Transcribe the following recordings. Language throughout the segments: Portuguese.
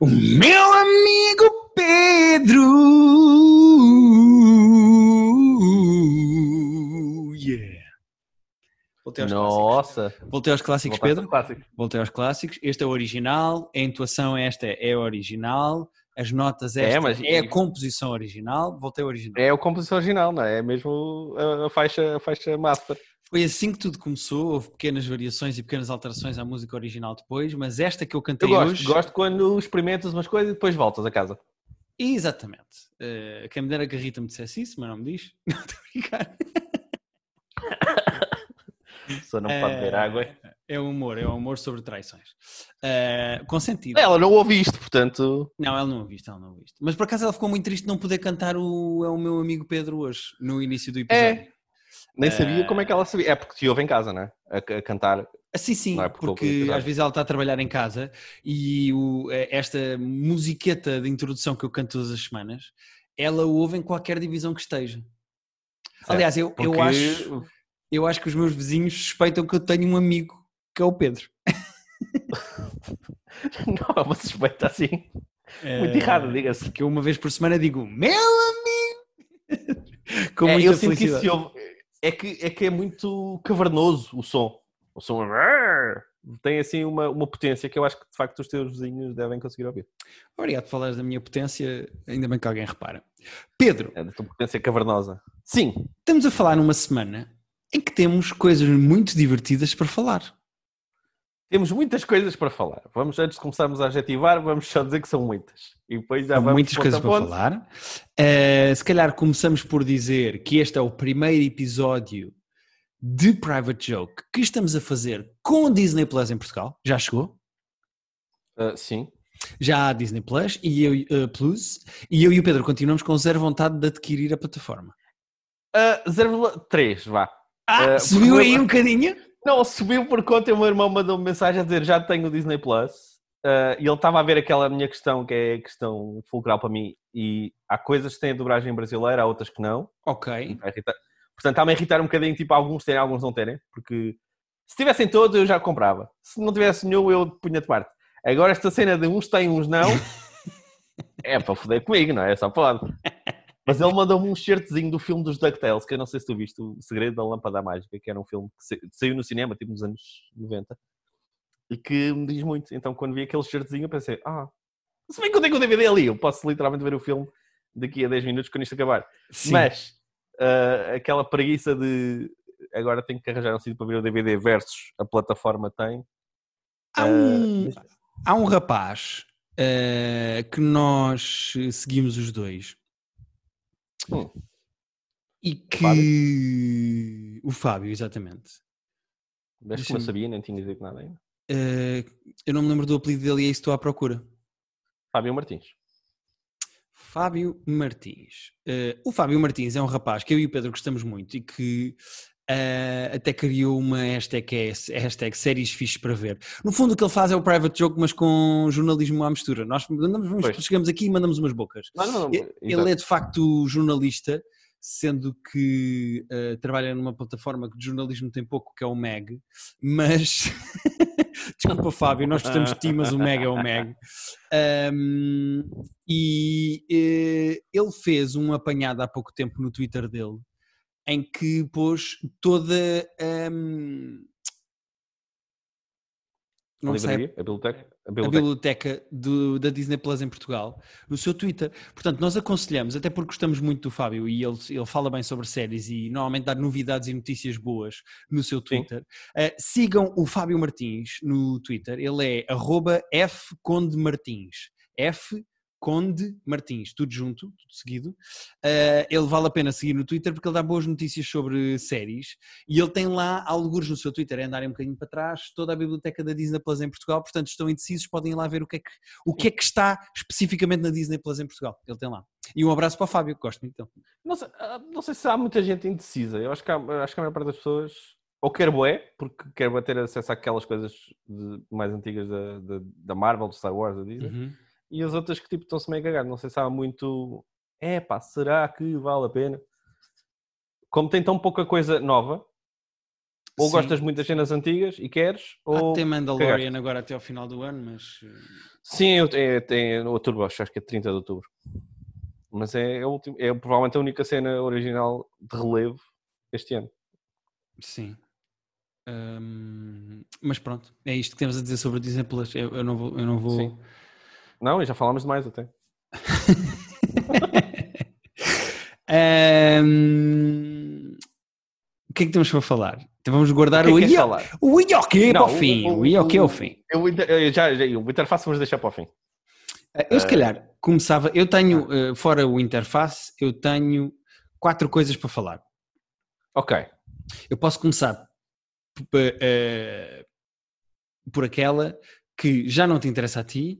O meu amigo Pedro. Yeah. Voltei aos clássicos. Nossa. Voltei aos clássicos, Voltaste Pedro. ao clássico. Voltei aos clássicos. Este é o original. A intuação esta é original. As notas esta é, É, mas- a composição original. Voltei ao original. É a composição original, não é? É mesmo a, a faixa, a faixa master. Foi assim que tudo começou. Houve pequenas variações e pequenas alterações à música original depois, mas esta que eu cantei Eu gosto, hoje. gosto quando experimentas umas coisas e depois voltas a casa. Exatamente. Uh, quem me dera que a Rita me dissesse isso, mas não me diz. Não estou a brincar. Só não pode beber água. É um humor, é um humor sobre traições. Uh, com sentido. Ela não ouve isto, portanto. Não, ela não ouviu isto, ela não ouviu isto. Mas por acaso ela ficou muito triste de não poder cantar o É o meu amigo Pedro hoje, no início do episódio. Nem sabia como é que ela sabia. É porque te ouve em casa, não é? A, a cantar. Ah, sim, sim, é porque às vezes ela está a trabalhar em casa e o- eh, esta musiqueta de introdução que eu canto todas as semanas, ela ouve em qualquer divisão que esteja. Aliás, eu, eu Porque- acho, eu acho que os meus vizinhos suspeitam que eu tenho um amigo que é o Pedro. Não, é uma suspeita assim. Muito Eh, errado, diga-se. Que eu uma vez por semana digo, meu amigo! Com É, muita eu sinto que isso felicidade. se ouve. É que, é que é muito cavernoso o som. O som tem assim uma, uma potência que eu acho que de facto os teus vizinhos devem conseguir ouvir. Obrigado por falares da minha potência, ainda bem que alguém repara. Pedro, É da tua potência cavernosa. Sim, estamos a falar numa semana em que temos coisas muito divertidas para falar. Temos muitas coisas para falar. Vamos, antes de começarmos a adjetivar, vamos só dizer que são muitas. E depois já vamos muitas coisas para falar. Eh, se calhar começamos por dizer que este é o primeiro episódio de Private Joke que estamos a fazer com o Disney Plus em Portugal. Já chegou? Ah, sim. Já há Disney Plus e eu, eh, Plus e eu e o Pedro continuamos com zero vontade de adquirir a plataforma. Ah, 0,3, vá. Ah, Eh, subiu aí um bocadinho? Não, subiu por conta, o meu irmão mandou-me mensagem a dizer já tenho o Disney Plus. Ah, e ele estava a ver aquela minha questão, que é a questão fulcral para mim. E há coisas que têm a dobragem brasileira, há outras que não. Ok. Portanto, está-me a irritar um bocadinho, tipo, alguns terem, alguns não terem. Porque se tivessem todos, eu já comprava. Se não tivesse nenhum, eu punha de parte. Agora, esta cena de uns têm, uns não, é para foder comigo, não é? É só pode. Mas ele mandou-me um shirtzinho do filme dos DuckTales, que eu não sei se tu viste, O Segredo da Lâmpada Mágica, que era um filme que sa- saiu no cinema, tipo nos anos 90, e que me diz muito. Então, quando vi aquele shirtzinho, eu pensei, ah, se bem que eu tenho o DVD ali, eu posso literalmente ver o filme daqui a 10 minutos quando isto acabar. Sim. Mas ah, aquela preguiça de agora tenho que arranjar um sítio para ver o DVD versus a plataforma tem. Há Ah, um, há um rapaz eh, que nós seguimos os dois Hum. e que. O Fábio, exatamente. Vês como eu sabia, nem tinha dito nada ainda. Eh, eu não me lembro do apelido dele e é isso que estou à procura. Fábio Martins. Fábio Martins. Eh, o Fábio Martins é um rapaz que eu e o Pedro gostamos muito e que eh, até criou uma hashtag, que é hashtag séries fixes para ver. No fundo o que ele faz é o private joke, mas com jornalismo à mistura. Nós mandamos, chegamos aqui e mandamos umas bocas. Não, não, não. Ele é de facto jornalista, sendo que eh, trabalha numa plataforma que de jornalismo tem pouco, que é o MEG, mas desculpa Fábio, nós gostamos de ti, mas o MEG é o MEG. Ahm, e eh, ele fez um apanhado há pouco tempo no Twitter dele, em que pôs toda A não sei, livraria, a biblioteca. A a biblioteca. biblioteca do- da Disney Plus em Portugal no seu Twitter. Portanto, nós aconselhamos, até porque gostamos muito do Fábio e ele, ele fala bem sobre séries e normalmente dá novidades e notícias boas no seu Twitter. eh, sigam o Fábio Martins no Twitter. Ele é arroba fcondemartins. F Conde Martins, tudo junto, tudo seguido. Eh, ele vale a pena seguir no Twitter porque ele dá boas notícias sobre séries e ele tem lá alguns no seu Twitter, é andarem um bocadinho para trás, toda a biblioteca da Disney Plus em Portugal, portanto estão indecisos, podem ir lá ver o que é que, o que, é que está especificamente na Disney Plus em Portugal. Ele tem lá. E um abraço para o Fábio, que gosto muito dele. Não sei, ah, não sei se há muita gente indecisa. Eu acho que, há, acho que a maior parte das pessoas ou quer bué, porque quer ter acesso àquelas coisas de- mais antigas da, da, da Marvel, do Star Wars, da Disney. E as outras que tipo estão-se meio a cagar. Não sei se há muito. É pá, será que vale a pena? Como tem tão pouca coisa nova, Ou Sim. gostas muito das cenas antigas e queres, ou... tem Mandalorian agora até ao final do ano, mas eh, Sim, eu, é, tem outubro, acho acho que é 30 de outubro. Mas é, a última- é provavelmente a única cena original de relevo este ano. sim. Mas pronto, é isto que temos a dizer sobre o Disney Plus. Eu, eu não vou. Eu não vou... Sim. Não, e já falámos demais até. Ahm, O que é que temos para falar? Então vamos guardar O que é o que o Ioque para Não, o fim. o- O é o- o fim. Eu, eu já, já, o interface vamos deixar para o fim. Eu se calhar começava. Eu tenho, eh, fora o interface, eu tenho quatro coisas para falar. Ok. Eu posso começar eh, por aquela que já não te interessa a ti,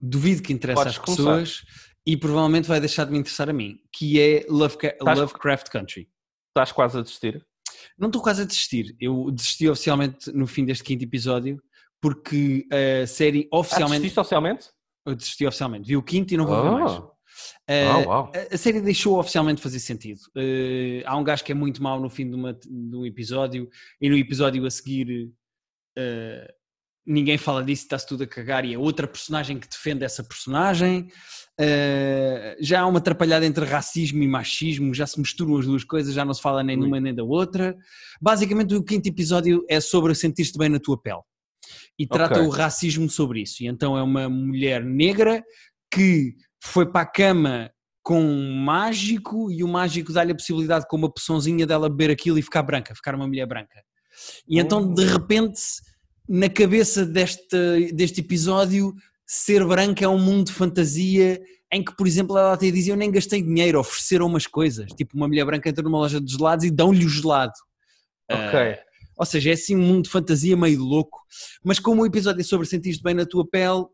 duvido que interessa Podes às começar. pessoas e provavelmente vai deixar de me interessar a mim, que é Lovecra- Estás- Lovecraft Country. Estás quase a desistir? Não estou quase a desistir. Eu desisti oficialmente no fim deste quinto episódio porque a série Ah, oficialmente. desististe oficialmente? eu desisti oficialmente. Vi o quinto e não vou ver mais. Ah, Eh, ah, uau. a- a série deixou oficialmente fazer sentido. Eh, há um gajo que é muito mau no fim de, uma- de um episódio e no episódio a seguir eh, ninguém fala disso, está-se tudo a cagar e é outra personagem que defende essa personagem. Eh, já há uma atrapalhada entre racismo e machismo, já se misturam as duas coisas, já não se fala nem de uma nem da outra. Basicamente, o quinto episódio é sobre sentir-te bem na tua pele e trata Ok. o racismo sobre isso. E então é uma mulher negra que foi para a cama com um mágico e o mágico dá-lhe a possibilidade com uma poçãozinha dela beber aquilo e ficar branca, ficar uma mulher branca. E então de repente na cabeça deste, deste episódio ser branca é um mundo de fantasia em que, por exemplo, ela até dizia eu nem gastei dinheiro, ofereceram umas coisas, tipo uma mulher branca entra numa loja de gelados e dão-lhe o gelado. Ok. Ah, ou seja, é assim um mundo de fantasia meio louco, mas como o episódio é sobre sentir-te bem na tua pele,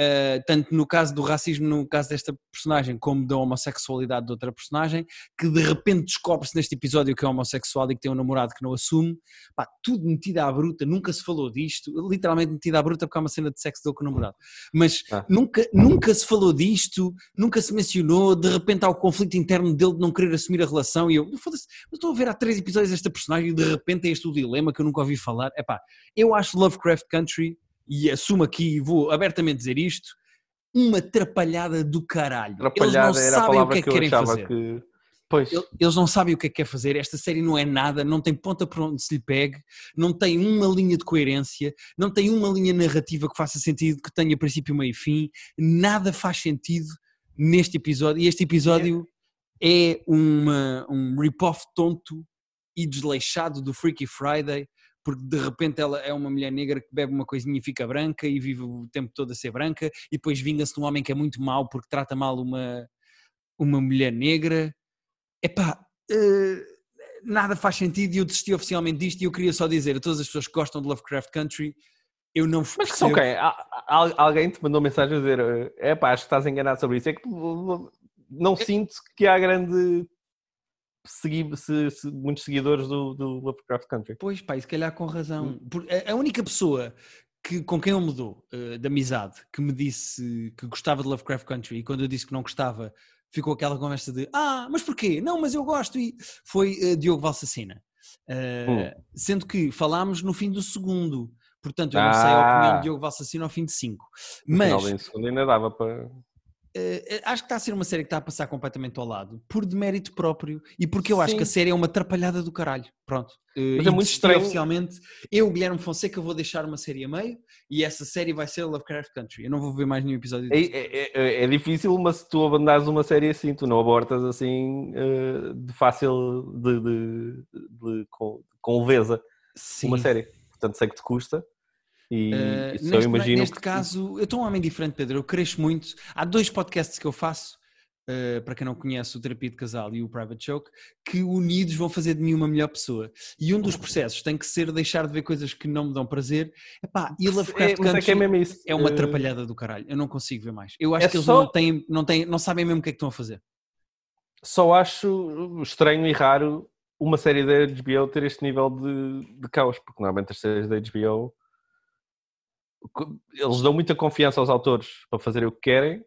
Uh, tanto no caso do racismo, no caso desta personagem, como da homossexualidade de outra personagem, que de repente descobre-se neste episódio que é homossexual e que tem um namorado que não assume, pá, tudo metido à bruta, nunca se falou disto, literalmente metido à bruta porque há uma cena de sexo dele com o namorado, mas Ah. nunca, nunca se falou disto, nunca se mencionou, de repente há o conflito interno dele de não querer assumir a relação e eu, foda-se, eu estou a ver há três episódios esta personagem e de repente é este o dilema que eu nunca ouvi falar, é pá, eu acho Lovecraft Country e assumo aqui, vou abertamente dizer isto, uma atrapalhada do caralho. Atrapalhada Eles não era a sabem o que é que que querem fazer. que. Pois. El- Eles não sabem o que é que quer fazer. Esta série não é nada, não tem ponta por onde se lhe pegue, não tem uma linha de coerência, não tem uma linha narrativa que faça sentido, que tenha princípio, meio e fim. Nada faz sentido neste episódio. E este episódio é uma, um rip-off tonto e desleixado do Freaky Friday, porque de repente ela é uma mulher negra que bebe uma coisinha e fica branca e vive o tempo todo a ser branca, e depois vinga-se de um homem que é muito mau porque trata mal uma, uma mulher negra. Epá, eh, nada faz sentido e eu desisti oficialmente disto e eu queria só dizer a todas as pessoas que gostam de Lovecraft Country, eu não Mas percebo. ok, há- há- alguém te mandou mensagem a dizer é pá, acho que estás enganado sobre isso. É que não sinto que há grande segui- se- se- muitos seguidores do, do Lovecraft Country. Pois pá, e se calhar com razão. Hum. Por- a- a única pessoa que, com quem eu mudou de amizade, que me disse que gostava de Lovecraft Country e quando eu disse que não gostava, ficou aquela conversa de ah, mas porquê? Não, mas eu gosto. E foi eh, Diogo Valsacina. Eh, Hum. Sendo que falámos no fim do segundo. Portanto, eu não sei a Ah. opinião de Diogo Valsacina ao fim de cinco. No Mas final da segunda ainda dava para. Eh, acho que está a ser uma série que está a passar completamente ao lado, por demérito próprio e porque eu acho Sim. que a série é uma atrapalhada do caralho. Pronto. Eh, Mas é muito estranho. Oficialmente, eu, Guilherme Fonseca, vou deixar uma série a meio e essa série vai ser Lovecraft Country. Eu não vou ver mais nenhum episódio É, disso. é- é- é difícil, mas se tu abandonares uma série assim, tu não abortas assim eh, de fácil de, de- de- com, com leveza Sim. uma série. Portanto, sei que te custa. E isso eu neste, imagino neste que- caso, eu estou um homem diferente, Pedro. Eu cresço muito. Há dois podcasts que eu faço, eh, para quem não conhece, o Terapia de Casal e o Private Joke, que unidos vão fazer de mim uma melhor pessoa. E um dos processos tem que ser deixar de ver coisas que não me dão prazer. Epá, e Lovecraft É, é é Country isso. é uma Eh, atrapalhada do caralho. Eu não consigo ver mais. Eu acho É que eles só- não, têm, não, têm, não sabem mesmo o que é que estão a fazer. Só acho estranho e raro uma série da HBO ter este nível de, de caos, porque normalmente as séries da HBO eles dão muita confiança aos autores para fazerem o que querem,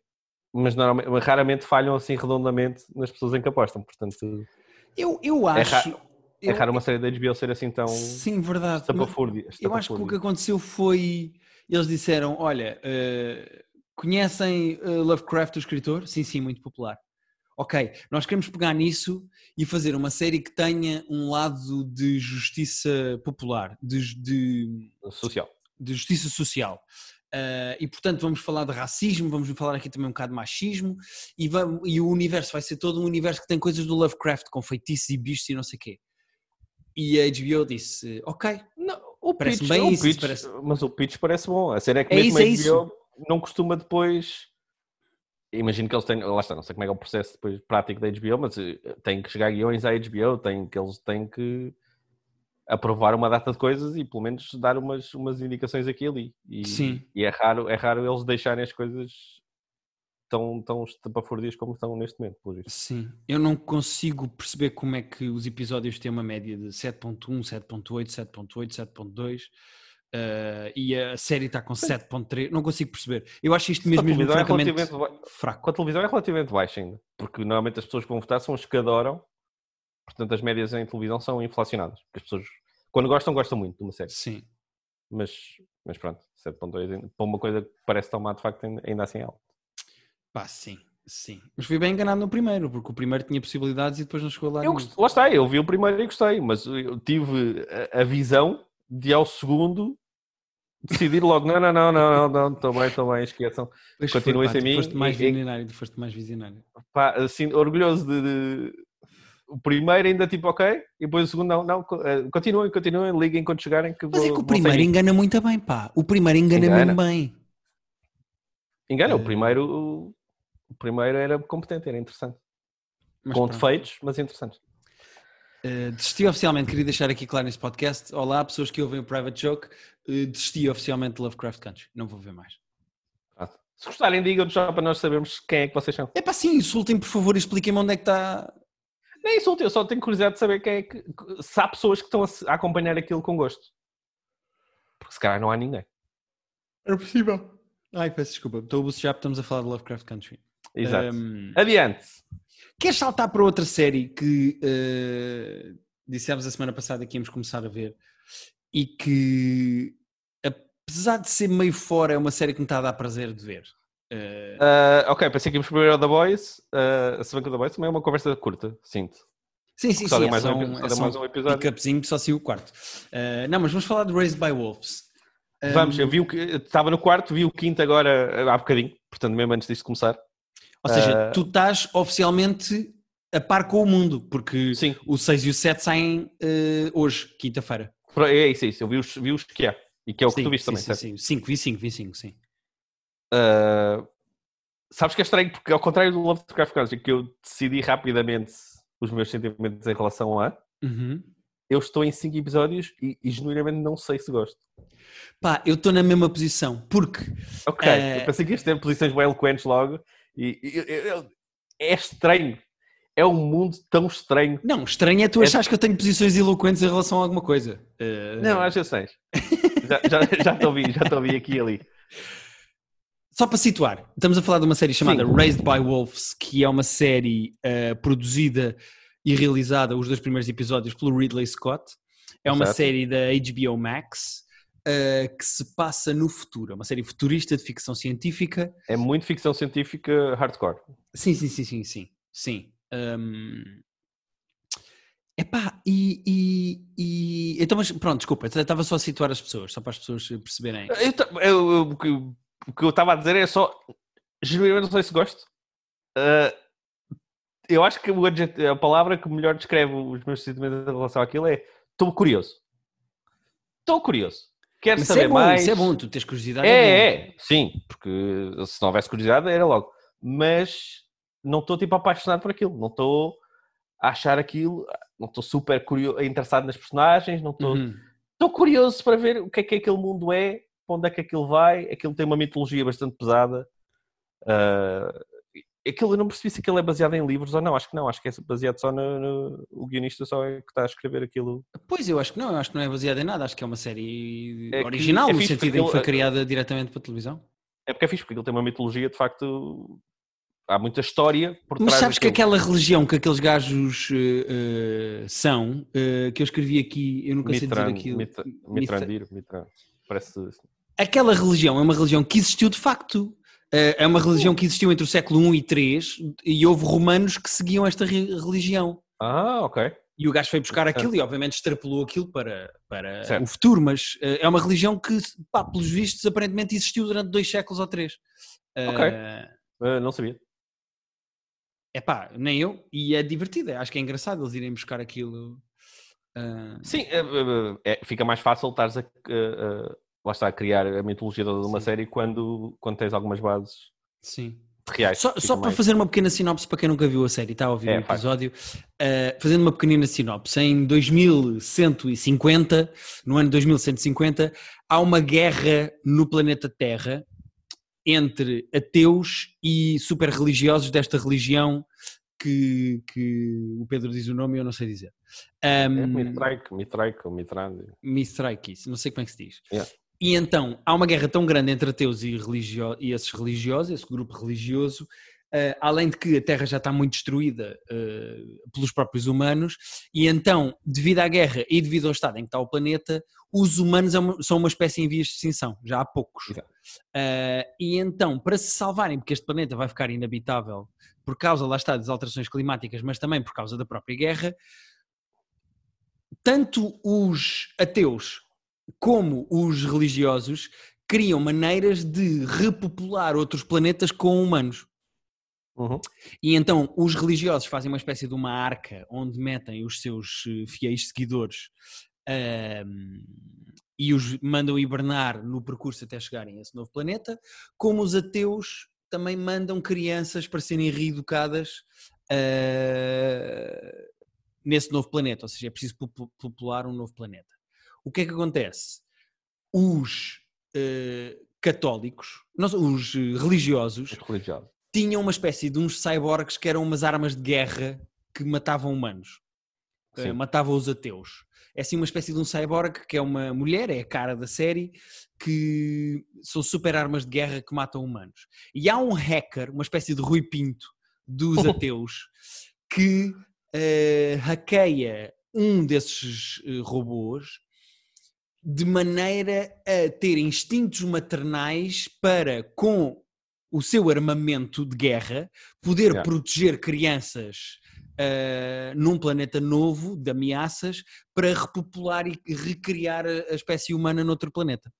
mas raramente falham assim redondamente nas pessoas em que apostam. Portanto, Eu, eu É acho. raro. é raro uma série da HBO ser assim tão. Sim, verdade. Estapafúrdia. Eu acho que o que aconteceu foi. Eles disseram: olha, uh, conhecem uh, Lovecraft, o escritor? Sim, sim, muito popular. Ok, nós queremos pegar nisso e fazer uma série que tenha um lado de justiça popular, de, de social. De justiça social. Uh, e portanto vamos falar de racismo, vamos falar aqui também um bocado de machismo e, vamos, e o universo vai ser todo um universo que tem coisas do Lovecraft com feitiços e bichos e não sei o quê. E a HBO disse, ok, não, o parece pitch, bem o isso. Pitch, parece... Mas o pitch parece bom. A série é que é mesmo isso, a HBO é não costuma depois... Imagino que eles têm, lá está, não sei como é que é o processo depois prático da HBO, mas eh, tem que chegar guiões à HBO, tem, que eles têm que aprovar uma data de coisas e pelo menos dar umas, umas indicações aqui e ali. E, Sim. E é raro, é raro eles deixarem as coisas tão, tão estapafúrdias como estão neste momento. Sim, eu não consigo perceber como é que os episódios têm uma média de 7.1, 7.8, 7.8, 7.2 uh, e a série está com 7.3, não consigo perceber. Eu acho isto mesmo, mesmo é francamente é fraco. A televisão é relativamente baixa ainda, porque normalmente as pessoas que vão votar são as que adoram Portanto, as médias em televisão são inflacionadas. As pessoas, quando gostam, gostam muito de uma série. Sim. Mas, mas pronto, 7.2 para uma coisa que parece tão má, de facto, ainda assim é alto. Pá, sim. Sim, mas fui bem enganado no primeiro, porque o primeiro tinha possibilidades e depois não chegou lá. Eu gost... Lá está, eu vi o primeiro e gostei, mas eu tive a, a visão de ao segundo decidir logo, não, não, não, não, não, estou bem, estou bem, esqueçam. Continuem sem mim. Tu foste mais visionário, tu foste mais visionário. Pá, assim, orgulhoso de, de, o primeiro ainda tipo ok, e depois o segundo não, não, eh, continuem, continuem, liguem quando chegarem que Mas é que o primeiro engana muito bem, pá. O primeiro engana, engana. mesmo bem. Engana, o eh. primeiro o primeiro era competente, era interessante. Mas Com pronto. defeitos, mas interessante. Uh, desisti oficialmente, queria deixar aqui claro neste podcast. Olá, pessoas que ouvem o Private Joke. Uh, desisti oficialmente de Lovecraft Country. Não vou ver mais. Ah, se gostarem, digam-nos só para nós sabermos quem é que vocês são. É pá, sim, insultem por favor e expliquem-me onde é que está nem insulto, eu só tenho curiosidade de saber quem é que. Se há pessoas que estão a, acompanhar aquilo com gosto. Porque se calhar não há ninguém. É possível. Ai, peço desculpa. Estou a bocejar estamos a falar de Lovecraft Country. Exato. Um, Adiante. Queres saltar para outra série que uh, dissemos a semana passada que íamos começar a ver e que, apesar de ser meio fora, é uma série que me está a dar prazer de ver? Uh... ok, pensei que íamos primeiro ao The Boys. Uh, se bem que o The Boys também é uma conversa curta, sinto. Sim, sim, só sim. Mais um, é só mais um episódio. Pick-upzinho, só saiu o quarto. Uh, não, mas vamos falar de Raised by Wolves. Vamos, eu vi o que estava no quarto, vi o quinto agora há bocadinho, portanto, mesmo antes disto começar. Ou seja, tu estás oficialmente a par com o mundo, porque sim. o 6 e o 7 saem hoje, quinta-feira. É isso, é isso. Eu vi os, vi os que há. E que é o que sim, tu viste sim, também, sim, Sim, 5, vi 5, vi 5, sim. Uh, sabes que é estranho, porque ao contrário do Lovecraft Country, que eu decidi rapidamente os meus sentimentos em relação a, uhum. eu estou em 5 episódios e, e, genuinamente não sei se gosto. Pá, eu estou na mesma posição, porque. Ok, uh... eu pensei que isto ter posições bem eloquentes logo e, e, e, é estranho. É um mundo tão estranho. Não, estranho é tu é... achares que eu tenho posições eloquentes em relação a alguma coisa. Uh... Não, acho que sei. já, já, já te ouvi, já te ouvi aqui e ali. Só para situar, estamos a falar de uma série chamada Sim. Raised by Wolves, que é uma série uh, produzida e realizada, os dois primeiros episódios, pelo Ridley Scott. É uma Exato. série da HBO Max uh, que se passa no futuro. É uma série futurista de ficção científica. É muito ficção científica hardcore. Sim, sim, sim, sim, sim. sim. Um... Epá, e, e, e... Então, mas pronto, desculpa, estava só a situar as pessoas, só para as pessoas perceberem. Eu, eu, eu, o que eu estava a dizer é só. Genuinamente não sei se gosto. Uh, eu acho que a palavra que melhor descreve os meus sentimentos em relação àquilo é estou curioso. Estou curioso. Quero Mas saber é bom, mais. Isso é bom, tu tens curiosidade. É, é, é, sim, porque se não houvesse curiosidade era logo. Mas não estou tipo apaixonado por aquilo. Não estou a achar aquilo. Não estou super curioso, interessado nas personagens. Não estou. Estou uhum. curioso para ver o que é que aquele mundo é para onde é que aquilo vai. Aquilo tem uma mitologia bastante pesada. Uh, aquilo eu não percebi se aquilo é baseado em livros ou não. Acho que não, acho que é baseado só no. no o guionista só é que está a escrever aquilo. Pois eu acho que não, eu acho que não é baseado em nada. Acho que é uma série é original, é no sentido em que foi criada diretamente para a televisão. É porque é fixe, porque aquilo tem uma mitologia de facto há muita história por Mas sabes que aquela religião que aqueles gajos eh, eh, são, eh, que eu escrevi aqui, eu nunca sei Mitran, dizer aquilo. Mitra- Mitra- Mitrandir, Mitran. Parece. Aquela religião é uma religião que existiu de facto. Eh, é uma religião que existiu entre o século I e III e houve romanos que seguiam esta re- religião. Ah, ok. E o gajo foi buscar aquilo e obviamente extrapolou aquilo para, para Certo. o futuro, mas eh, é uma religião que, pá, pelos vistos, aparentemente existiu durante dois séculos ou três. Ok. Eh, Ah, não sabia. É pá, nem eu. E é divertido. Acho que é engraçado eles irem buscar aquilo. ah, Sim, é, é, é, fica mais fácil estares a- a- lá está, a criar a mitologia toda de uma Sim. série quando, quando tens algumas bases sim. reais. Só, só para fazer uma pequena sinopse para quem nunca viu a série, está a ouvir É, o episódio. ah, fazendo uma pequenina sinopse, em 2150, no ano 2150, há uma guerra no planeta Terra entre ateus e super religiosos desta religião que, que o Pedro diz o nome e eu não sei dizer. É, Ahm, Mitraik, Mitraik ou Mitrand. Mithraikis, não sei como é que se diz. Yeah. E então, há uma guerra tão grande entre ateus e, religio e esses religiosos, esse grupo religioso, eh, além de que a Terra já está muito destruída eh, pelos próprios humanos, e então, devido à guerra e devido ao estado em que está o planeta, os humanos é são uma espécie em vias de extinção, já há poucos. Eh, e então, para se salvarem, porque este planeta vai ficar inabitável por causa, lá está, das alterações climáticas, mas também por causa da própria guerra, tanto os ateus como os religiosos criam maneiras de repopular outros planetas com humanos. Uhum. E então os religiosos fazem uma espécie de uma arca onde metem os seus eh, fiéis seguidores ahm, e os mandam hibernar no percurso até chegarem a esse novo planeta, como os ateus também mandam crianças para serem reeducadas ah, nesse novo planeta, ou seja, é preciso popu- popular um novo planeta. O que é que acontece? Os eh, católicos, não, os eh, religiosos, Os religiosos. tinham uma espécie de uns cyborgs que eram umas armas de guerra que matavam humanos, Sim. matavam os ateus. É assim uma espécie de um cyborg que é uma mulher, é a cara da série, que são super armas de guerra que matam humanos. E há um hacker, uma espécie de Rui Pinto dos ateus, que eh, hackeia um desses eh, robôs de maneira a ter instintos maternais para, com o seu armamento de guerra, poder Yeah. proteger crianças ah, num planeta novo de ameaças para repopular e recriar a, espécie humana noutro planeta.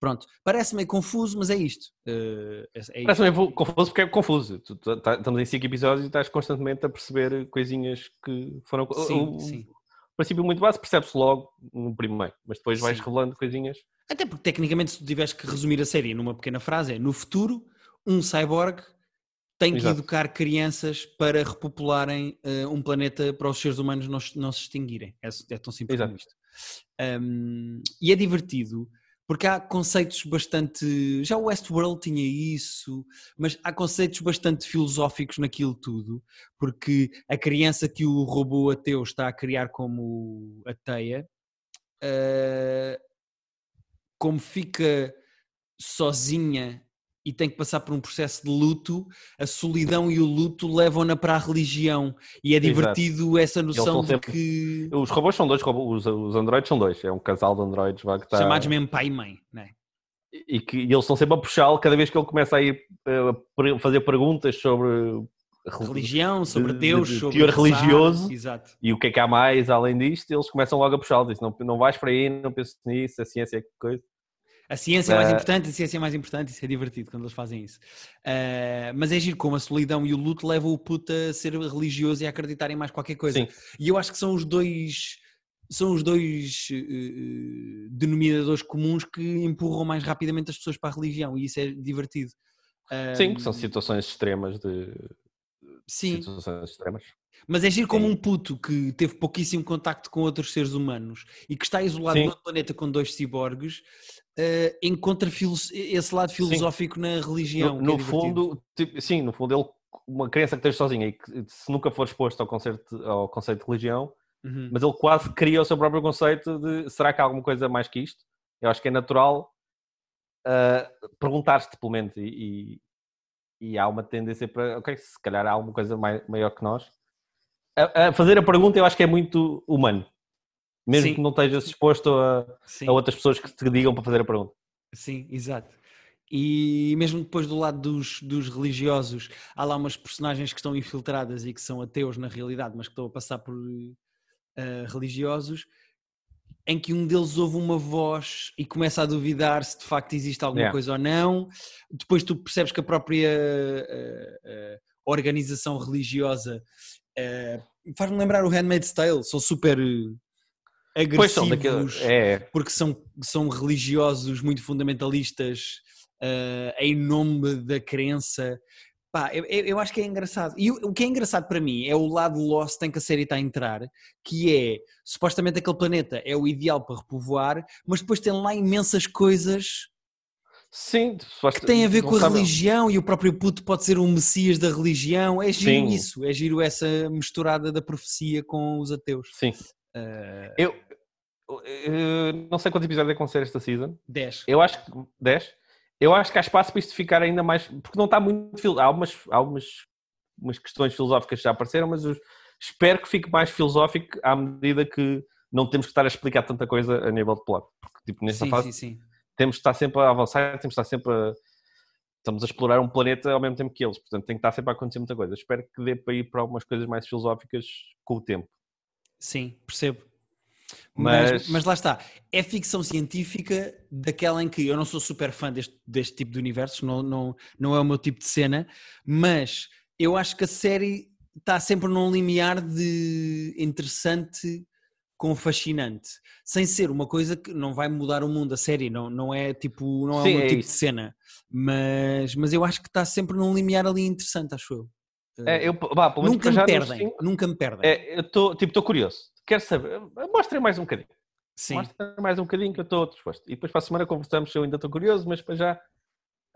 Pronto, parece meio confuso, mas é isto. Ah, é. Parece meio confuso porque é confuso. Tu- tu- tá- estamos em 5 episódios e estás constantemente a perceber coisinhas que foram. Sim, o, sim. Princípio muito base percebe-se logo no primeiro, mas depois vais Sim. revelando coisinhas. Até porque, tecnicamente, se tu tiveres que resumir a série numa pequena frase, é no futuro, um cyborg tem que Exato. educar crianças para repopularem eh, um planeta para os seres humanos não, se- não se extinguirem. É, é tão simples como Exato. isto. Um, e é divertido porque há conceitos bastante. Já o Westworld tinha isso, mas há conceitos bastante filosóficos naquilo tudo, porque a criança que o robô ateu está a criar como a teia, eh, como fica sozinha e tem que passar por um processo de luto, a solidão e o luto levam-na para a religião. E é Exato. divertido essa noção de sempre- que. Os robôs são dois, robôs, os, os androides são dois. É um casal de androides vá, que está. Chamados mesmo pai e mãe, não é? E que e eles estão sempre a puxá-lo cada vez que ele começa a ir eh, a fazer perguntas sobre Religião, sobre de- Deus, de sobre teor religioso. Exato. e o que é que há mais além disto, eles começam logo a puxá-lo. Dizem, não, não vais para aí, não penses nisso, a ciência é que coisa. A ciência é mais Eh, importante, a ciência é mais importante, isso é divertido quando eles fazem isso. Eh, mas é giro como a solidão e o luto levam o puto a ser religioso e a acreditar em mais qualquer coisa. Sim, E eu acho que são os dois são os dois eh, denominadores comuns que empurram mais rapidamente as pessoas para a religião e isso é divertido. sim, que são situações extremas de sim, situações extremas. mas é giro como um puto que teve pouquíssimo contacto com outros seres humanos e que está isolado Sim. num planeta com dois ciborgues eh, encontra esse lado filosófico na religião. No, é no divertido. fundo, tipo, sim, no fundo, ele, uma criança que esteja sozinha e que se nunca for exposto ao conceito, ao conceito de religião, Uhum. mas ele quase cria o seu próprio conceito de será que há alguma coisa mais que isto? Eu acho que é natural ah, perguntar-te, pelo menos, e, e há uma tendência para, ok, se calhar há alguma coisa mai- maior que nós. A, a fazer a pergunta eu acho que é muito humano. Mesmo Sim. que não estejas exposto a, a outras pessoas que te digam para fazer a pergunta. Sim, exato. E mesmo depois do lado dos, dos religiosos, há lá umas personagens que estão infiltradas e que são ateus na realidade, mas que estão a passar por eh, religiosos, em que um deles ouve uma voz e começa a duvidar se de facto existe alguma Yeah. coisa ou não. Depois tu percebes que a própria eh, eh, organização religiosa faz-me lembrar o Handmaid's Tale, são super Pois são agressivos daquele, é, porque são, são religiosos muito fundamentalistas eh, em nome da crença. Pá, eu, eu- acho que é engraçado. E o, o que é engraçado para mim é o lado Lost em que a série está a entrar, que é supostamente aquele planeta é o ideal para repovoar, mas depois tem lá imensas coisas sim, que têm a ver com a sabe- religião e o próprio puto pode ser um messias da religião. É giro Sim. isso, é giro essa misturada da profecia com os ateus. Sim. Eh, Eu, eu não sei quantos episódios é que vão ser esta season. 10. Eu acho que 10. Eu acho que há espaço para isto ficar ainda mais. Porque não está muito. Há algumas, algumas umas questões filosóficas que já apareceram, mas espero que fique mais filosófico à medida que não temos que estar a explicar tanta coisa a nível de plot. Porque, tipo, nesta Sim, fase, sim, sim. temos que estar sempre a avançar, temos que estar sempre a. Estamos a explorar um planeta ao mesmo tempo que eles, portanto tem que estar sempre a acontecer muita coisa. Espero que dê para ir para algumas coisas mais filosóficas com o tempo. Sim, percebo. Mas, Mas- mas lá está, é ficção científica daquela em que eu não sou super fã deste, deste tipo de universos, não, não, não é o meu tipo de cena, mas eu acho que a série está sempre num limiar de interessante com fascinante, sem ser uma coisa que não vai mudar o mundo, a série não, não é tipo, não é Sim, o meu é tipo isso. de cena, mas, mas eu acho que está sempre num limiar ali interessante, acho eu. É, eu, nunca me perdem, cinco- nunca me perdem. É, eu estou tipo, curioso. Quero saber. Mostrem mais um bocadinho. Sim. Mostrem mais um bocadinho que eu estou disposto. E depois para a semana conversamos se eu ainda estou curioso, mas para já,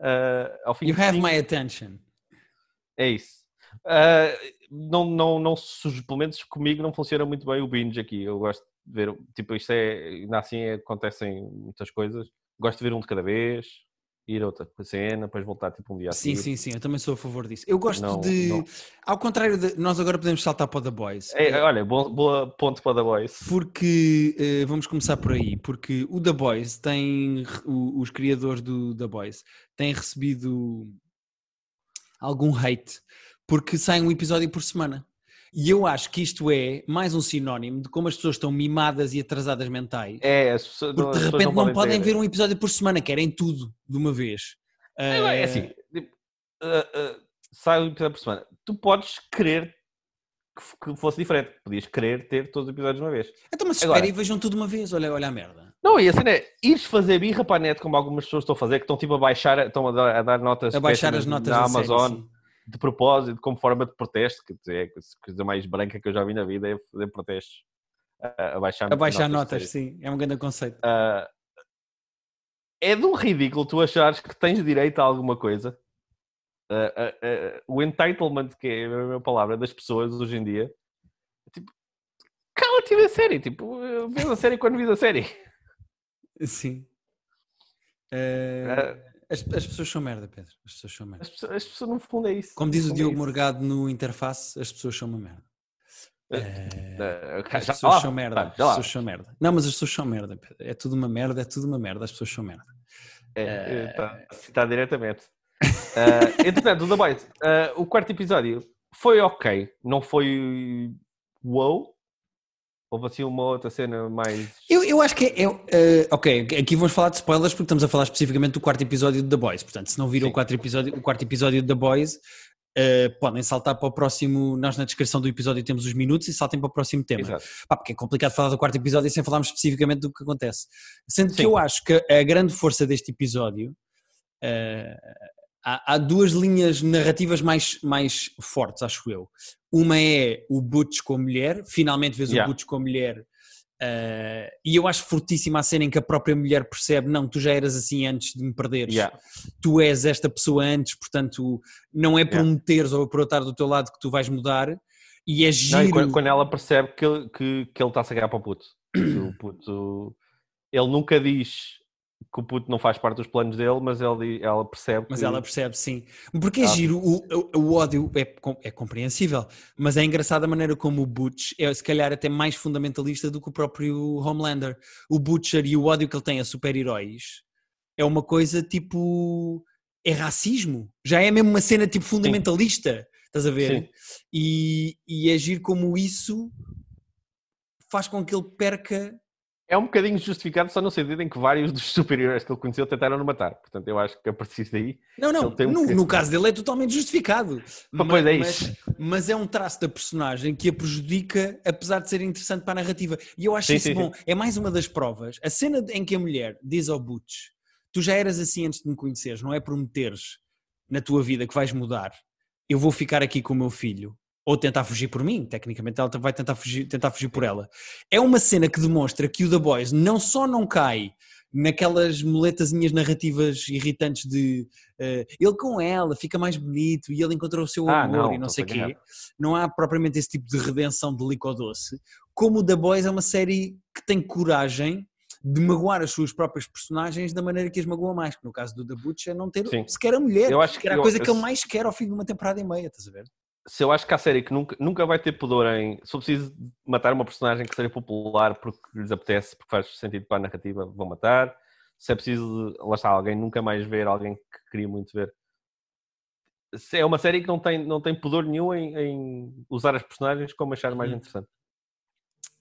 ah, ao fim You have cinco, my attention. é isso. Ah, não, não, não pelo menos comigo não funciona muito bem o binge aqui. Eu gosto de ver, tipo, isto é, ainda assim acontecem muitas coisas. Gosto de ver um de cada vez, ir a outra cena, depois voltar tipo um dia a Sim, sim, sim, eu também sou a favor disso. Eu gosto Não, de. não. Ao contrário de. Nós agora podemos saltar para o The Boys. É, olha, boa, boa ponto para The Voice. Porque eh, vamos começar por aí, porque o The Boys tem o- os criadores do The Boys têm recebido algum hate porque sai um episódio por semana. E eu acho que isto é mais um sinónimo de como as pessoas estão mimadas e atrasadas mentais. É, as pessoas, porque de repente não podem ter- ver um episódio por semana, querem tudo de uma vez. É, é Eh, assim, tipo, ah, ah, sai um episódio por semana. Tu podes querer que fosse diferente. Podias querer ter todos os episódios de uma vez. Então, mas Agora- esperem e vejam tudo de uma vez. Olha, olha a merda. Não, e a cena é, ires fazer birra para a net, como algumas pessoas estão a fazer, que estão tipo a baixar, estão a dar, a dar notas A baixar as notas na série, Amazon sim. De propósito, como forma de protesto, que é a coisa mais branca que eu já vi na vida, é fazer protestos. A, baixar, A baixar notas, série. sim. É um grande conceito. Ah, é de um ridículo tu achares que tens direito a alguma coisa. Ah, ah, o entitlement, que é a mesma palavra, das pessoas hoje em dia. Tipo, cala-te e vê a série. Tipo, vês a série quando vês a série. Sim. Ah, as, as pessoas são merda, Pedro. As pessoas são merda. as, pessoas, as pessoas, no fundo, é isso. Como diz o é Diogo isso. Morgado no Interface, as pessoas são uma merda. Eh, Eh, ok, as pessoas são merda. As pessoas são merda. Não, mas as pessoas são merda, Pedro. É tudo uma merda, é tudo uma merda. As pessoas são merda. É, está a citar diretamente. Uh, entretanto, o The Boys, uh, o quarto episódio foi ok, não foi wow. Houve assim uma outra cena mais. Eu, eu acho que é. é, eh, ok, aqui vamos falar de spoilers porque estamos a falar especificamente do quarto episódio de The Boys. Portanto, se não viram o, quarto episódio, o quarto episódio de The Boys, eh, podem saltar para o próximo. Nós na descrição do episódio temos os minutos e saltem para o próximo tema. Exato. Pá, porque é complicado falar do quarto episódio sem falarmos especificamente do que acontece. Sendo que Sim. eu acho que a grande força deste episódio. eh, há, há duas linhas narrativas mais, mais fortes, acho eu. Uma é o Butch com a mulher, finalmente vês Yeah. o Butch com a mulher. eh, e eu acho fortíssima a cena em que a própria mulher percebe: não, tu já eras assim antes de me perderes, Yeah. tu és esta pessoa antes, portanto, não é por Yeah. me teres ou por eu estar do teu lado que tu vais mudar. E é Não, giro. e quando, quando ela percebe que, ele- que, que ele está a cagar para o puto. O puto. Ele nunca diz que o puto não faz parte dos planos dele, mas ele, ela percebe. Mas que... ela percebe, sim. Porque é ah. giro, o, o, o, ódio é, é compreensível, mas é engraçado a maneira como o Butch é, se calhar, até mais fundamentalista do que o próprio Homelander. O Butcher e o ódio que ele tem a super-heróis é uma coisa tipo. É racismo. Já é mesmo uma cena tipo fundamentalista. Sim. Estás a ver? E, e é giro como isso faz com que ele perca é um bocadinho justificado só no sentido em que vários dos super-heróis que ele conheceu tentaram no matar. Portanto, eu acho que a partir daí. Não, não, um no, no, caso dele é totalmente justificado. Mas, pois é isso. Mas, mas, é um traço da personagem que a prejudica, apesar de ser interessante para a narrativa. E eu acho sim, isso sim, bom. Sim. É mais uma das provas. A cena em que a mulher diz ao Butch: Tu já eras assim antes de me conheceres, não é prometeres na tua vida que vais mudar. Eu vou ficar aqui com o meu filho ou tentar fugir por mim, tecnicamente ela vai tentar fugir, tentar fugir por ela. É uma cena que demonstra que o The Boys não só não cai naquelas muletazinhas narrativas irritantes de uh, ele com ela fica mais bonito e ele encontrou o seu ah, amor não, e não sei o quê. Não há propriamente esse tipo de redenção de doce. Como o The Boys é uma série que tem coragem de magoar as suas próprias personagens da maneira que as magoa mais, que no caso do The Butcher é não ter Sim. sequer a mulher, eu acho que, que era a coisa eu, que ele mais quer ao fim de uma temporada e meia, estás a ver? Se eu acho que há série que nunca, nunca vai ter pudor em. Se eu preciso matar uma personagem que seja popular porque lhes apetece, porque faz sentido para a narrativa, vão matar. Se é preciso, lá está, alguém nunca mais ver, alguém que queria muito ver. Se é uma série que não tem, não tem pudor nenhum em, em usar as personagens como achar mais hum. interessante.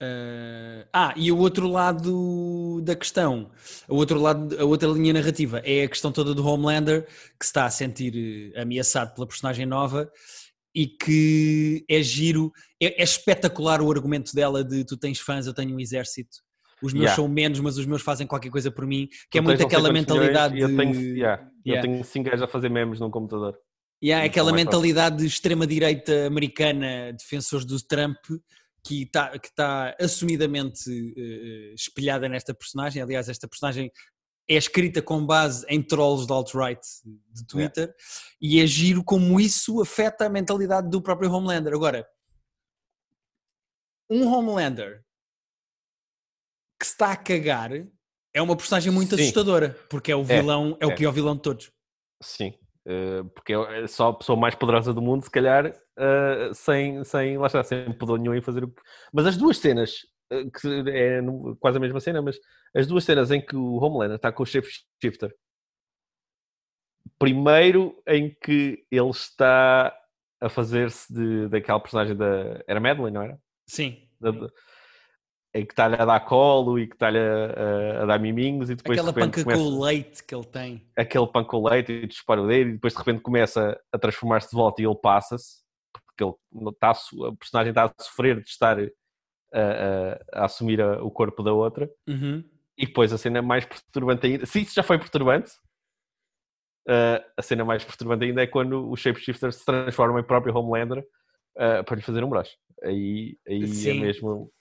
Uh, ah, e o outro lado da questão, o outro lado, a outra linha narrativa é a questão toda do Homelander que se está a sentir eh, ameaçado pela personagem nova e que é giro, é, é, espetacular o argumento dela de tu tens fãs, eu tenho um exército, os meus yeah. são menos, mas os meus fazem qualquer coisa por mim, que é tu é muito aquela mentalidade de... eu tenho, yeah, yeah. eu tenho cinco gajos a fazer memes num computador. E yeah, aquela mentalidade de extrema-direita americana, defensores do Trump, que está que tá assumidamente uh, espelhada nesta personagem. Aliás, esta personagem é escrita com base em trolls de alt-right de Twitter é. e é giro como isso afeta a mentalidade do próprio Homelander. Agora, um Homelander que se está a cagar é uma personagem muito Sim. assustadora, porque é o é, vilão, é, é o pior vilão de todos. Sim, uh, porque é só a pessoa mais poderosa do mundo, se calhar, uh, sem, sem, lá está, sem poder nenhum em fazer o que... Mas as duas cenas eh, que é quase a mesma cena, mas as duas cenas em que o Homelander está com o Shifter. Primeiro em que ele está a fazer-se daquela personagem da. Era Madeline, não era? Sim. Da, em que está-lhe a dar colo e que está-lhe a, a, dar miminhos e depois Aquela de panca começa, com leite que ele tem. Aquele pão com leite e dispara o dedo e depois de repente começa a transformar-se de volta e ele passa-se porque ele está a personagem está a sofrer de estar a, a, assumir a, o corpo da outra. Uhum. E depois a cena mais perturbante ainda, se isso já foi perturbante, uh, a cena mais perturbante ainda é quando o Shapeshifter se transforma em próprio Homelander uh, para lhe fazer um broche. Aí, aí é mesmo.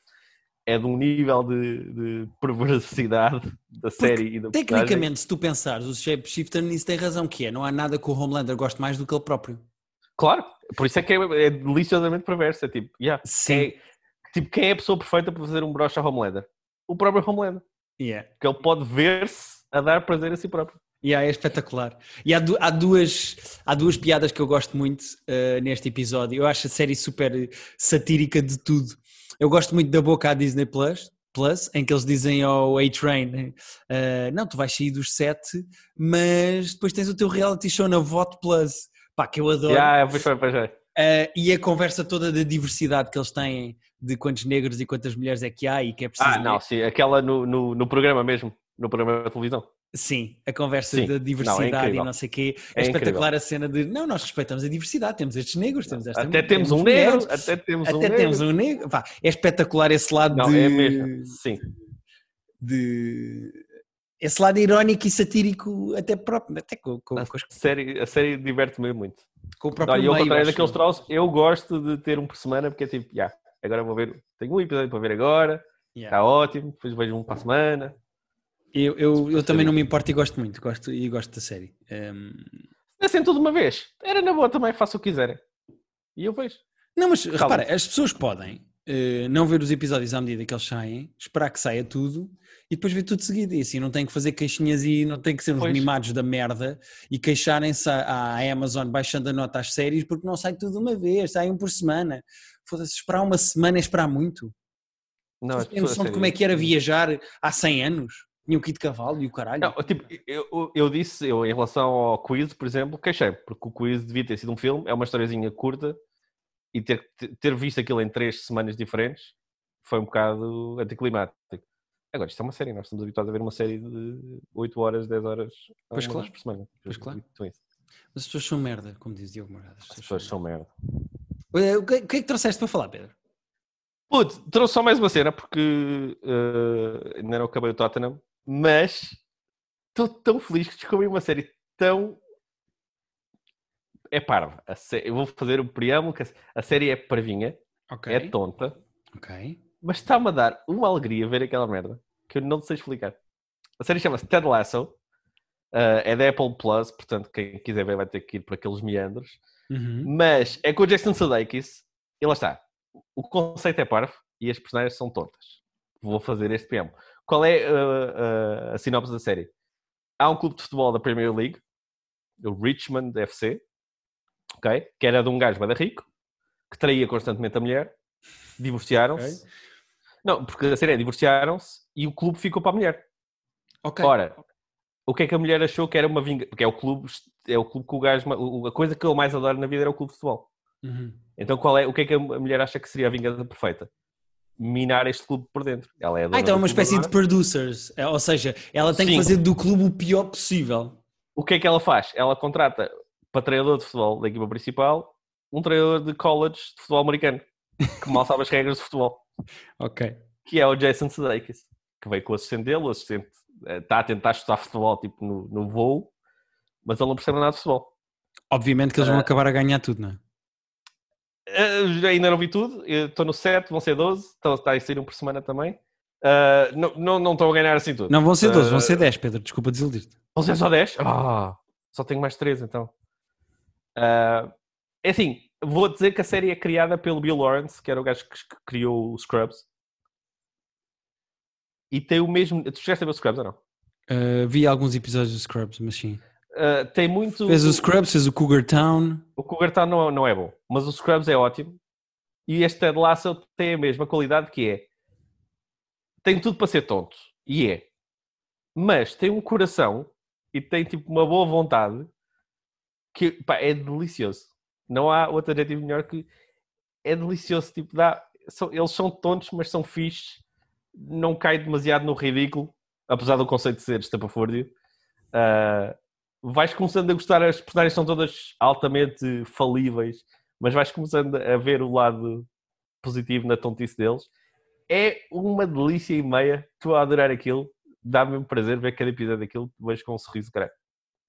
É de um nível de, de perversidade da Porque, série e da Tecnicamente, se tu pensares, o Shapeshifter nisso tem razão, que é, não há nada que o Homelander goste mais do que ele próprio. Claro, por isso é que é, é deliciosamente perverso. É tipo, yeah, Sim. É, Tipo, quem é a pessoa perfeita para fazer um broche a Homelander? O próprio Homelander. Yeah. Que ele pode ver-se a dar prazer a si próprio. Yeah, é espetacular. E há, há, duas, há duas piadas que eu gosto muito uh, neste episódio. Eu acho a série super satírica de tudo. Eu gosto muito da boca à Disney Plus, Plus em que eles dizem ao A-Train: uh, Não, tu vais sair dos sete, mas depois tens o teu reality show na Vote Plus. Pá, que eu adoro. Yeah, pois foi, pois foi. Uh, e a conversa toda da diversidade que eles têm de quantos negros e quantas mulheres é que há e que é preciso. Ah, não, sim, aquela no, no, no programa mesmo, no programa da televisão. Sim, a conversa sim. da diversidade não, é e não sei o quê. É, é espetacular a cena de não, nós respeitamos a diversidade, temos estes negros, temos esta Até temos, temos um negro, até temos até um temos negro. um negro. Pá, é espetacular esse lado não, de. É mesmo, sim. De. Esse lado irónico e satírico, até próprio. Até com, com, a, com as... série, a série diverte-me muito. Com o próprio. Não, eu, ao contrário daqueles trolls, eu gosto de ter um por semana, porque é tipo, já, yeah, agora vou ver, tenho um episódio para ver agora, está yeah. ótimo, depois vejo um para a semana. Eu, eu, eu também não me importo e gosto muito, gosto, e gosto da série. Um... É assim tudo uma vez, era na boa também, faço o que quiserem. E eu vejo. Não, mas Calma. repara, as pessoas podem uh, não ver os episódios à medida que eles saem, esperar que saia tudo e depois ver tudo seguido. E assim não tem que fazer queixinhas e não tem que ser uns pois. mimados da merda e queixarem-se à, à, Amazon baixando a nota às séries porque não sai tudo uma vez, sai um por semana. Foda-se, esperar uma semana é esperar muito. Não, tem noção de como é que era viajar há 100 anos? Tinha o kit de cavalo e o caralho. Não, tipo, eu, eu disse, eu em relação ao quiz, por exemplo, queixei, porque o quiz devia ter sido um filme, é uma historiazinha curta e ter, ter visto aquilo em três semanas diferentes foi um bocado anticlimático. Agora, isto é uma série, nós estamos habituados a ver uma série de 8 horas, 10 horas pois claro. por semana. Pois claro. Mas as pessoas são merda, como diz Diogo Morada. As pessoas, são merda. O que, o que é que trouxeste para falar, Pedro? Puto, trouxe só mais uma cena porque uh, ainda não acabei o Tottenham, mas estou tão feliz que descobri uma série tão. É parva. Eu vou fazer o preâmbulo que a série é parvinha, okay. é tonta, ok mas está-me a dar uma alegria ver aquela merda que eu não sei explicar. A série chama-se Ted Lasso, uh, é da Apple Plus, portanto, quem quiser ver vai ter que ir por aqueles meandros. Uhum. Mas é com o Jason Sudeikis, e lá está o conceito é parvo e as personagens são tontas. Vou fazer este PM. Qual é uh, uh, a sinopse da série? Há um clube de futebol da Premier League, o Richmond FC, okay? que era de um gajo bada rico, que traía constantemente a mulher, divorciaram-se. Okay. Não, porque a série é divorciaram-se e o clube ficou para a mulher. Ok. Ora, o que é que a mulher achou que era uma vingança? Porque é o clube, é o clube que o gajo, a coisa que ele mais adora na vida era o clube de futebol. Uhum. Então qual é, o que é que a mulher acha que seria a vingança perfeita? Minar este clube por dentro. Ela é ah, então é uma espécie de producers, é, ou seja, ela tem Sim. que fazer do clube o pior possível. O que é que ela faz? Ela contrata para treinador de futebol da equipa principal um treinador de college de futebol americano que mal sabe as regras de futebol. ok. Que é o Jason Sudeikis, que veio com o assistente dele, o assistente está a tentar estudar futebol tipo no, no voo, mas ele não percebe nada de futebol. Obviamente que eles vão uh, acabar a ganhar tudo, não é? Uh, ainda não vi tudo, estou no 7, vão ser 12, então está a sair um por semana também. Uh, não, não, não estão a ganhar assim tudo. Não vão ser 12, uh, vão ser 10, Pedro, desculpa desiludir-te. Vão ser só 10? Ah, só tenho mais 3 então. É assim, vou dizer que a série é criada pelo Bill Lawrence, que era o gajo que, que criou o Scrubs. E tem o mesmo. Tu chegaste a ver o Scrubs ou não? vi alguns episódios do Scrubs, mas sim. Uh, tem muito. Fez o Scrubs, fez o Cougar Town. O Cougar Town não, não é bom, mas o Scrubs é ótimo. E este Ted Lasso tem a mesma qualidade que é. Tem tudo para ser tonto. E é. Mas tem um coração e tem tipo uma boa vontade que pá, é delicioso. Não há outro adjetivo melhor que é delicioso. Tipo, dá, são, eles são tontos, mas são fixes. Não cai demasiado no ridículo, apesar do conceito de ser estapafúrdio. Uh, vais começando a gostar, as personagens são todas altamente falíveis, mas vais começando a ver o lado positivo na tontice deles. É uma delícia e meia, estou a adorar aquilo, dá-me um prazer ver cada episódio daquilo, vejo com um sorriso grande.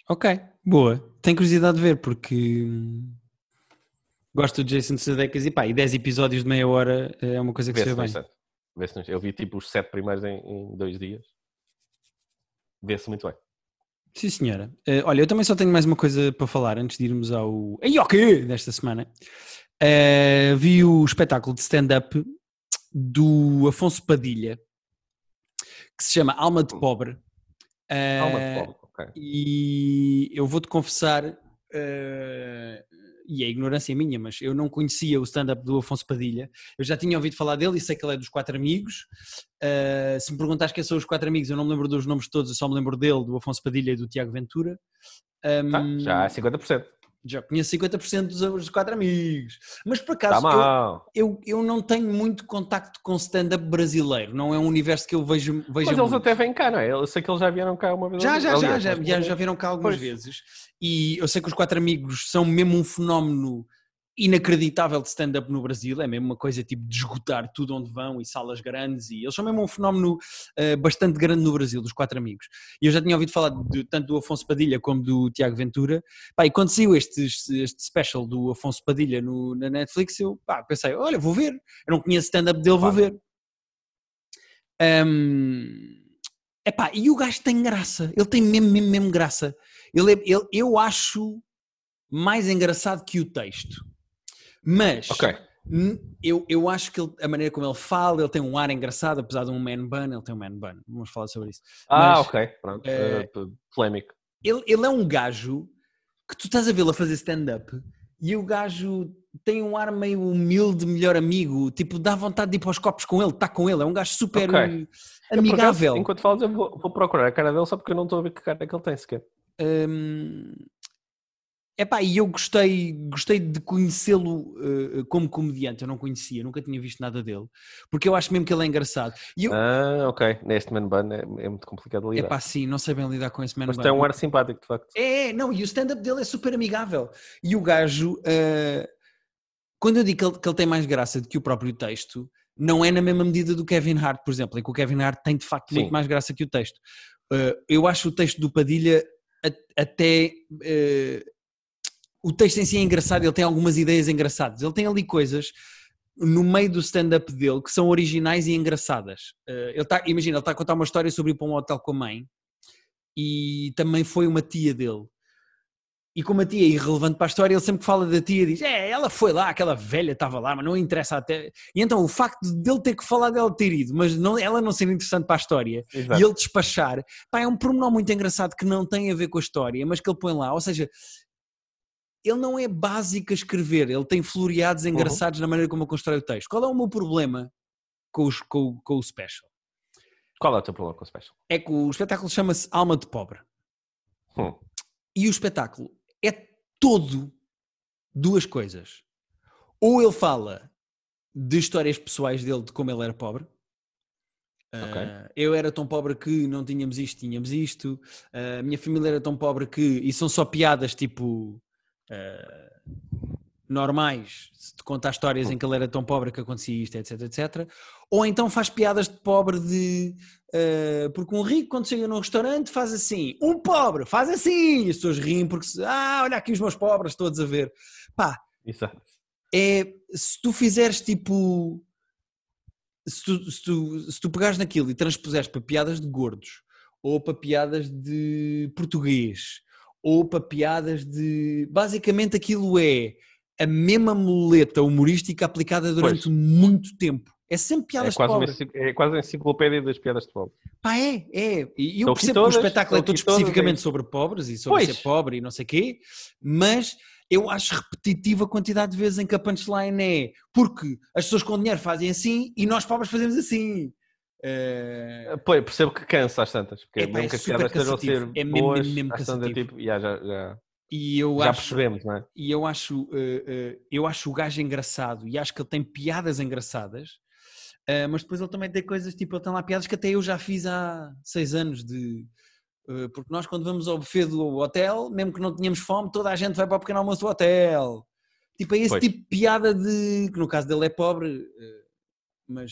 Ok, boa. Tenho curiosidade de ver porque gosto do Jason Sudeikis e pá, e 10 episódios de meia hora é uma coisa que se vê bem. Eu vi tipo os 7 primeiros em, em dois dias. Vê-se muito bem. Sim, senhora. Uh, olha, eu também só tenho mais uma coisa para falar antes de irmos ao Ayoke desta semana. Uh, vi o espetáculo de stand-up do Afonso Padilha, que se chama Alma de Pobre. Uh, Alma de Pobre, ok. E eu vou-te confessar, e é ignorância minha, mas eu não conhecia o stand-up do Afonso Padilha. Eu já tinha ouvido falar dele e sei que ele é dos quatro amigos. Uh, se me perguntares quem são os quatro amigos, eu não me lembro dos nomes todos, eu só me lembro dele, do Afonso Padilha e do Tiago Ventura. Um, ah, já é 50% já conheço 50% dos, dos quatro amigos. Mas por acaso, tá eu, eu, eu, não tenho muito contacto com stand-up brasileiro, não é um universo que eu vejo. vejo Mas muito. eles até vêm cá, não é? Eu sei que eles já vieram cá uma vez. Já, já, já, já, já, já vieram cá algumas pois. vezes. E eu sei que os quatro amigos são mesmo um fenómeno inacreditável de stand-up no Brasil, é mesmo uma coisa tipo de esgotar tudo onde vão e salas grandes e eles são mesmo um fenómeno uh, bastante grande no Brasil, dos quatro amigos. E eu já tinha ouvido falar de, tanto do Afonso Padilha como do Tiago Ventura. Pá, e quando saiu este, este special do Afonso Padilha no, na Netflix, eu pá, pensei, olha, vou ver, eu não conheço stand-up dele, vou ver. Um, epá, e o gajo tem graça, ele tem mesmo, mesmo, mesmo graça. Ele, é, ele, eu acho mais engraçado que o texto. Mas okay. Eu, eu acho que ele, a maneira como ele fala, ele tem um ar engraçado, apesar de um man bun, ele tem um man bun. Vamos falar sobre isso. Ah, Mas, ok, pronto. É, uh, polémico. Ele, ele é um gajo que tu estás a vê-lo a fazer stand-up e o gajo tem um ar meio humilde, melhor amigo, tipo, dá vontade de ir para os copos com ele, está com ele, é um gajo super okay. amigável. Eu, enquanto falas, eu vou, vou, procurar a cara dele só porque eu não estou a ver que cara é que ele tem sequer. Hum, Epá, e eu gostei, gostei de conhecê-lo uh, como comediante, eu não conhecia, nunca tinha visto nada dele, porque eu acho mesmo que ele é engraçado. Eu... Ah, ok, neste man bun é, é muito complicado lidar. Epá, sim, não sei bem lidar com esse man Mas bun. tem um ar simpático, de facto. É, é não, e o stand-up dele é super amigável. E o gajo, uh, quando eu digo que ele, que ele tem mais graça do que o próprio texto, não é na mesma medida do Kevin Hart, por exemplo, em que o Kevin Hart tem de facto sim. muito mais graça que o texto. Uh, eu acho o texto do Padilha até o texto em si é engraçado, ele tem algumas ideias engraçadas. Ele tem ali coisas no meio do stand-up dele que são originais e engraçadas. Uh, ele tá, imagina, ele está a contar uma história sobre ir para um hotel com a mãe e também foi uma tia dele. E como a tia é irrelevante para a história, ele sempre que fala da tia diz: É, ela foi lá, aquela velha estava lá, mas não interessa até. E então o facto dele ter que falar dela ter ido, mas não, ela não ser interessante para a história Exato. e ele despachar, pá, é um pormenor muito engraçado que não tem a ver com a história, mas que ele põe lá. Ou seja, ele não é básico a escrever, ele tem floreados uhum. engraçados uhum. na maneira como eu constrói o texto. Qual é o meu problema com, os, com, com o special? Qual é o teu problema com o special? É que o espetáculo chama-se Alma de Pobre. Hum. E o espetáculo é todo duas coisas. Ou ele fala de histórias pessoais dele, de como ele era pobre. Okay. Uh, eu era tão pobre que não tínhamos isto, tínhamos isto. Uh, a minha família era tão pobre que. E são só piadas tipo uh, normais, se te contar histórias em que ele era tão pobre que acontecia isto, etc, etc. Ou então faz piadas de pobre de... Uh, porque um rico quando chega num restaurante faz assim, um pobre faz assim, e as pessoas riem porque, ah, olha aqui os meus pobres todos a ver. Pá, Exato. é, se tu fizeres tipo... Se tu, se, tu, se tu pegares naquilo e transpuseres para piadas de gordos, ou para piadas de português, ou para piadas de. Basicamente aquilo é a mesma muleta humorística aplicada durante pois. muito tempo. É sempre piadas é quase de pobre. Uma, é quase uma enciclopédia das piadas de pobre. Pá, é, é. E eu percebo todas, que o espetáculo é todo especificamente todas, sobre pobres e sobre pois. ser pobre e não sei o quê, mas eu acho repetitivo a quantidade de vezes em que a punchline é porque as pessoas com dinheiro fazem assim e nós pobres fazemos assim. Uh... Pô, percebo que cansa às tantas, porque Epá, mesmo que as piadas estejam a ser é mesmo, boas, mesmo, mesmo cansativo. Tipo, yeah, já, já, e eu já acho, percebemos, não é? E eu acho, uh, uh, eu acho o gajo engraçado e acho que ele tem piadas engraçadas, mas depois ele também tem coisas, tipo, ele tem lá piadas que até eu já fiz há seis anos de... porque nós quando vamos ao buffet do hotel, mesmo que não tenhamos fome, toda a gente vai para o pequeno almoço do hotel. Tipo, é esse pois. tipo de piada de... que no caso dele é pobre, mas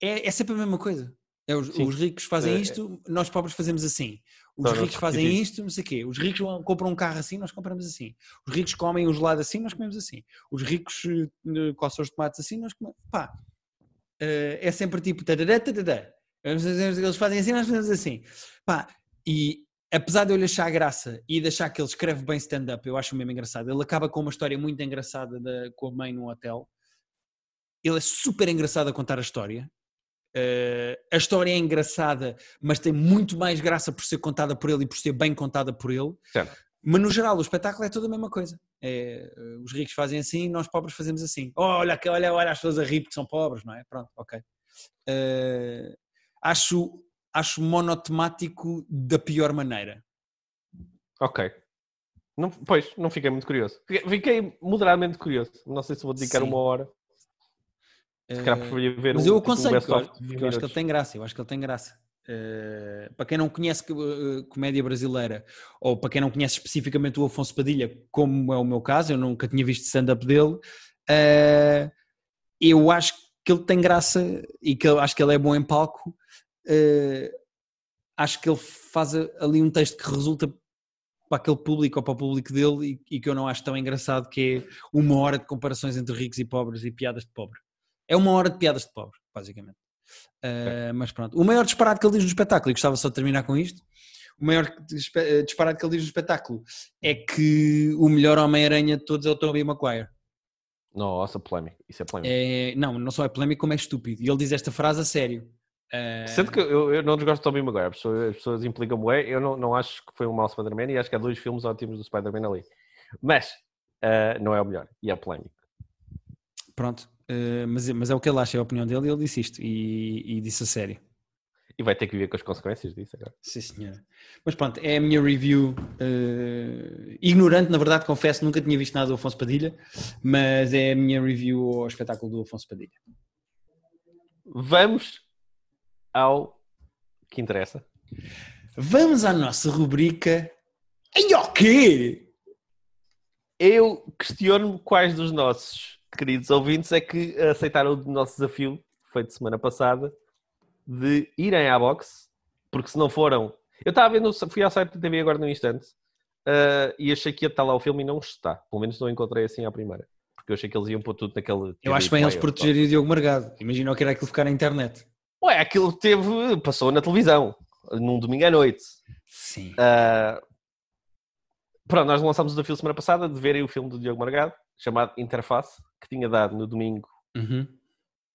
é, é sempre a mesma coisa. É, os, os, ricos fazem é, isto, nós pobres fazemos assim. Os ricos fazem isto, não sei o quê. Os ricos compram um carro assim, nós compramos assim. Os ricos comem um gelado assim, nós comemos assim. Os ricos uh, coçam os tomates assim, nós comemos. Pá, uh, é sempre tipo. Tadadá, tadadá. Eles fazem assim, nós fazemos assim. Pá, e apesar de eu lhe achar graça e de achar que ele escreve bem stand-up, eu acho mesmo engraçado. Ele acaba com uma história muito engraçada da, com a mãe num hotel. Ele é super engraçado a contar a história. Uh, a história é engraçada, mas tem muito mais graça por ser contada por ele e por ser bem contada por ele. Certo. Mas no geral, o espetáculo é tudo a mesma coisa. É, uh, os ricos fazem assim, nós pobres fazemos assim. Oh, olha, olha, olha as pessoas a rir porque são pobres, não é? Pronto, ok. Uh, acho, acho monotemático da pior maneira. Ok. Não, pois, não fiquei muito curioso. Fiquei moderadamente curioso. Não sei se vou dedicar Sim. uma hora. Se calhar preferia ver Mas um, eu aconselho, tipo, porque eu acho que ele tem graça, eu acho que ele tem graça. Uh, para quem não conhece uh, comédia brasileira, ou para quem não conhece especificamente o Afonso Padilha, como é o meu caso, eu nunca tinha visto stand-up dele, uh, eu acho que ele tem graça e que eu acho que ele é bom em palco. acho que ele faz ali um texto que resulta para aquele público ou para o público dele e, e que eu não acho tão engraçado, que é uma hora de comparações entre ricos e pobres e piadas de pobre. É uma hora de piadas de pobre, basicamente. Uh, mas pronto. O maior disparate que ele diz no espetáculo, e gostava só de terminar com isto, o maior eh, disparate que ele diz no espetáculo é que o melhor Homem-Aranha de todos é o Tobey Maguire. Nossa, polémico. Isso é polémico. É, não, não só é polémico, como é estúpido. E ele diz esta frase a sério. Uh... Sendo que eu, eu não desgosto de Tobey Maguire, as pessoas, as pessoas implicam bué, eu não, não acho que foi um mau Spider-Man e acho que há dois filmes ótimos do Spider-Man ali. Mas uh, não é o melhor e é polémico. Pronto, mas, mas é o que ele acha, é a opinião dele e ele disse isto e, e disse a sério. E vai ter que viver com as consequências disso agora. Sim, senhora. Mas pronto, é a minha review uh, ignorante, na verdade, confesso, nunca tinha visto nada do Afonso Padilha, mas é a minha review ao espetáculo do Afonso Padilha. Vamos ao que interessa. Vamos à nossa rubrica. E o quê? Eu questiono-me quais dos nossos queridos ouvintes é que aceitaram o nosso desafio feito semana passada de irem à box, porque se não foram. Eu estava vendo, fui ao site da TV agora no instante uh, e achei que ia estar lá o filme e não está. Pelo menos não encontrei assim à primeira. Porque eu achei que eles iam pôr tudo naquele. Eu acho bem eles protegerem o Diogo Margado. Imagina que era aquilo ficar na internet. Ué, aquilo teve. passou na televisão, num domingo à noite. Sim. Uh, pronto, nós lançámos o desafio semana passada de verem o filme do Diogo Margado, chamado Interface, que tinha dado no domingo uhum.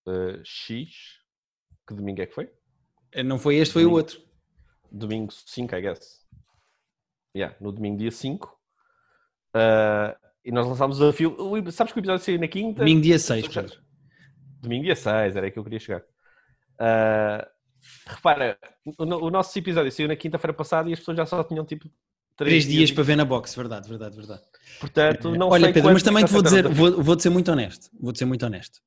uh, X, que domingo é que foi? Eh, não foi este, foi domingo, o outro. Domingo 5, I guess. Yeah, no domingo dia 5. Uh, eh, e nós lançámos o desafio. Sabes que o episódio saiu na quinta? Domingo dia 6, Pedro. Domingo dia 6, era aí que eu queria chegar. Uh, repara, o, o, nosso episódio saiu na quinta-feira passada e as pessoas já só tinham tipo 3 dias, dias para ver na box, verdade, verdade, verdade. Portanto, não Olha, Pedro, mas também te vou dizer, vou, vou ser muito honesto. Vou ser muito honesto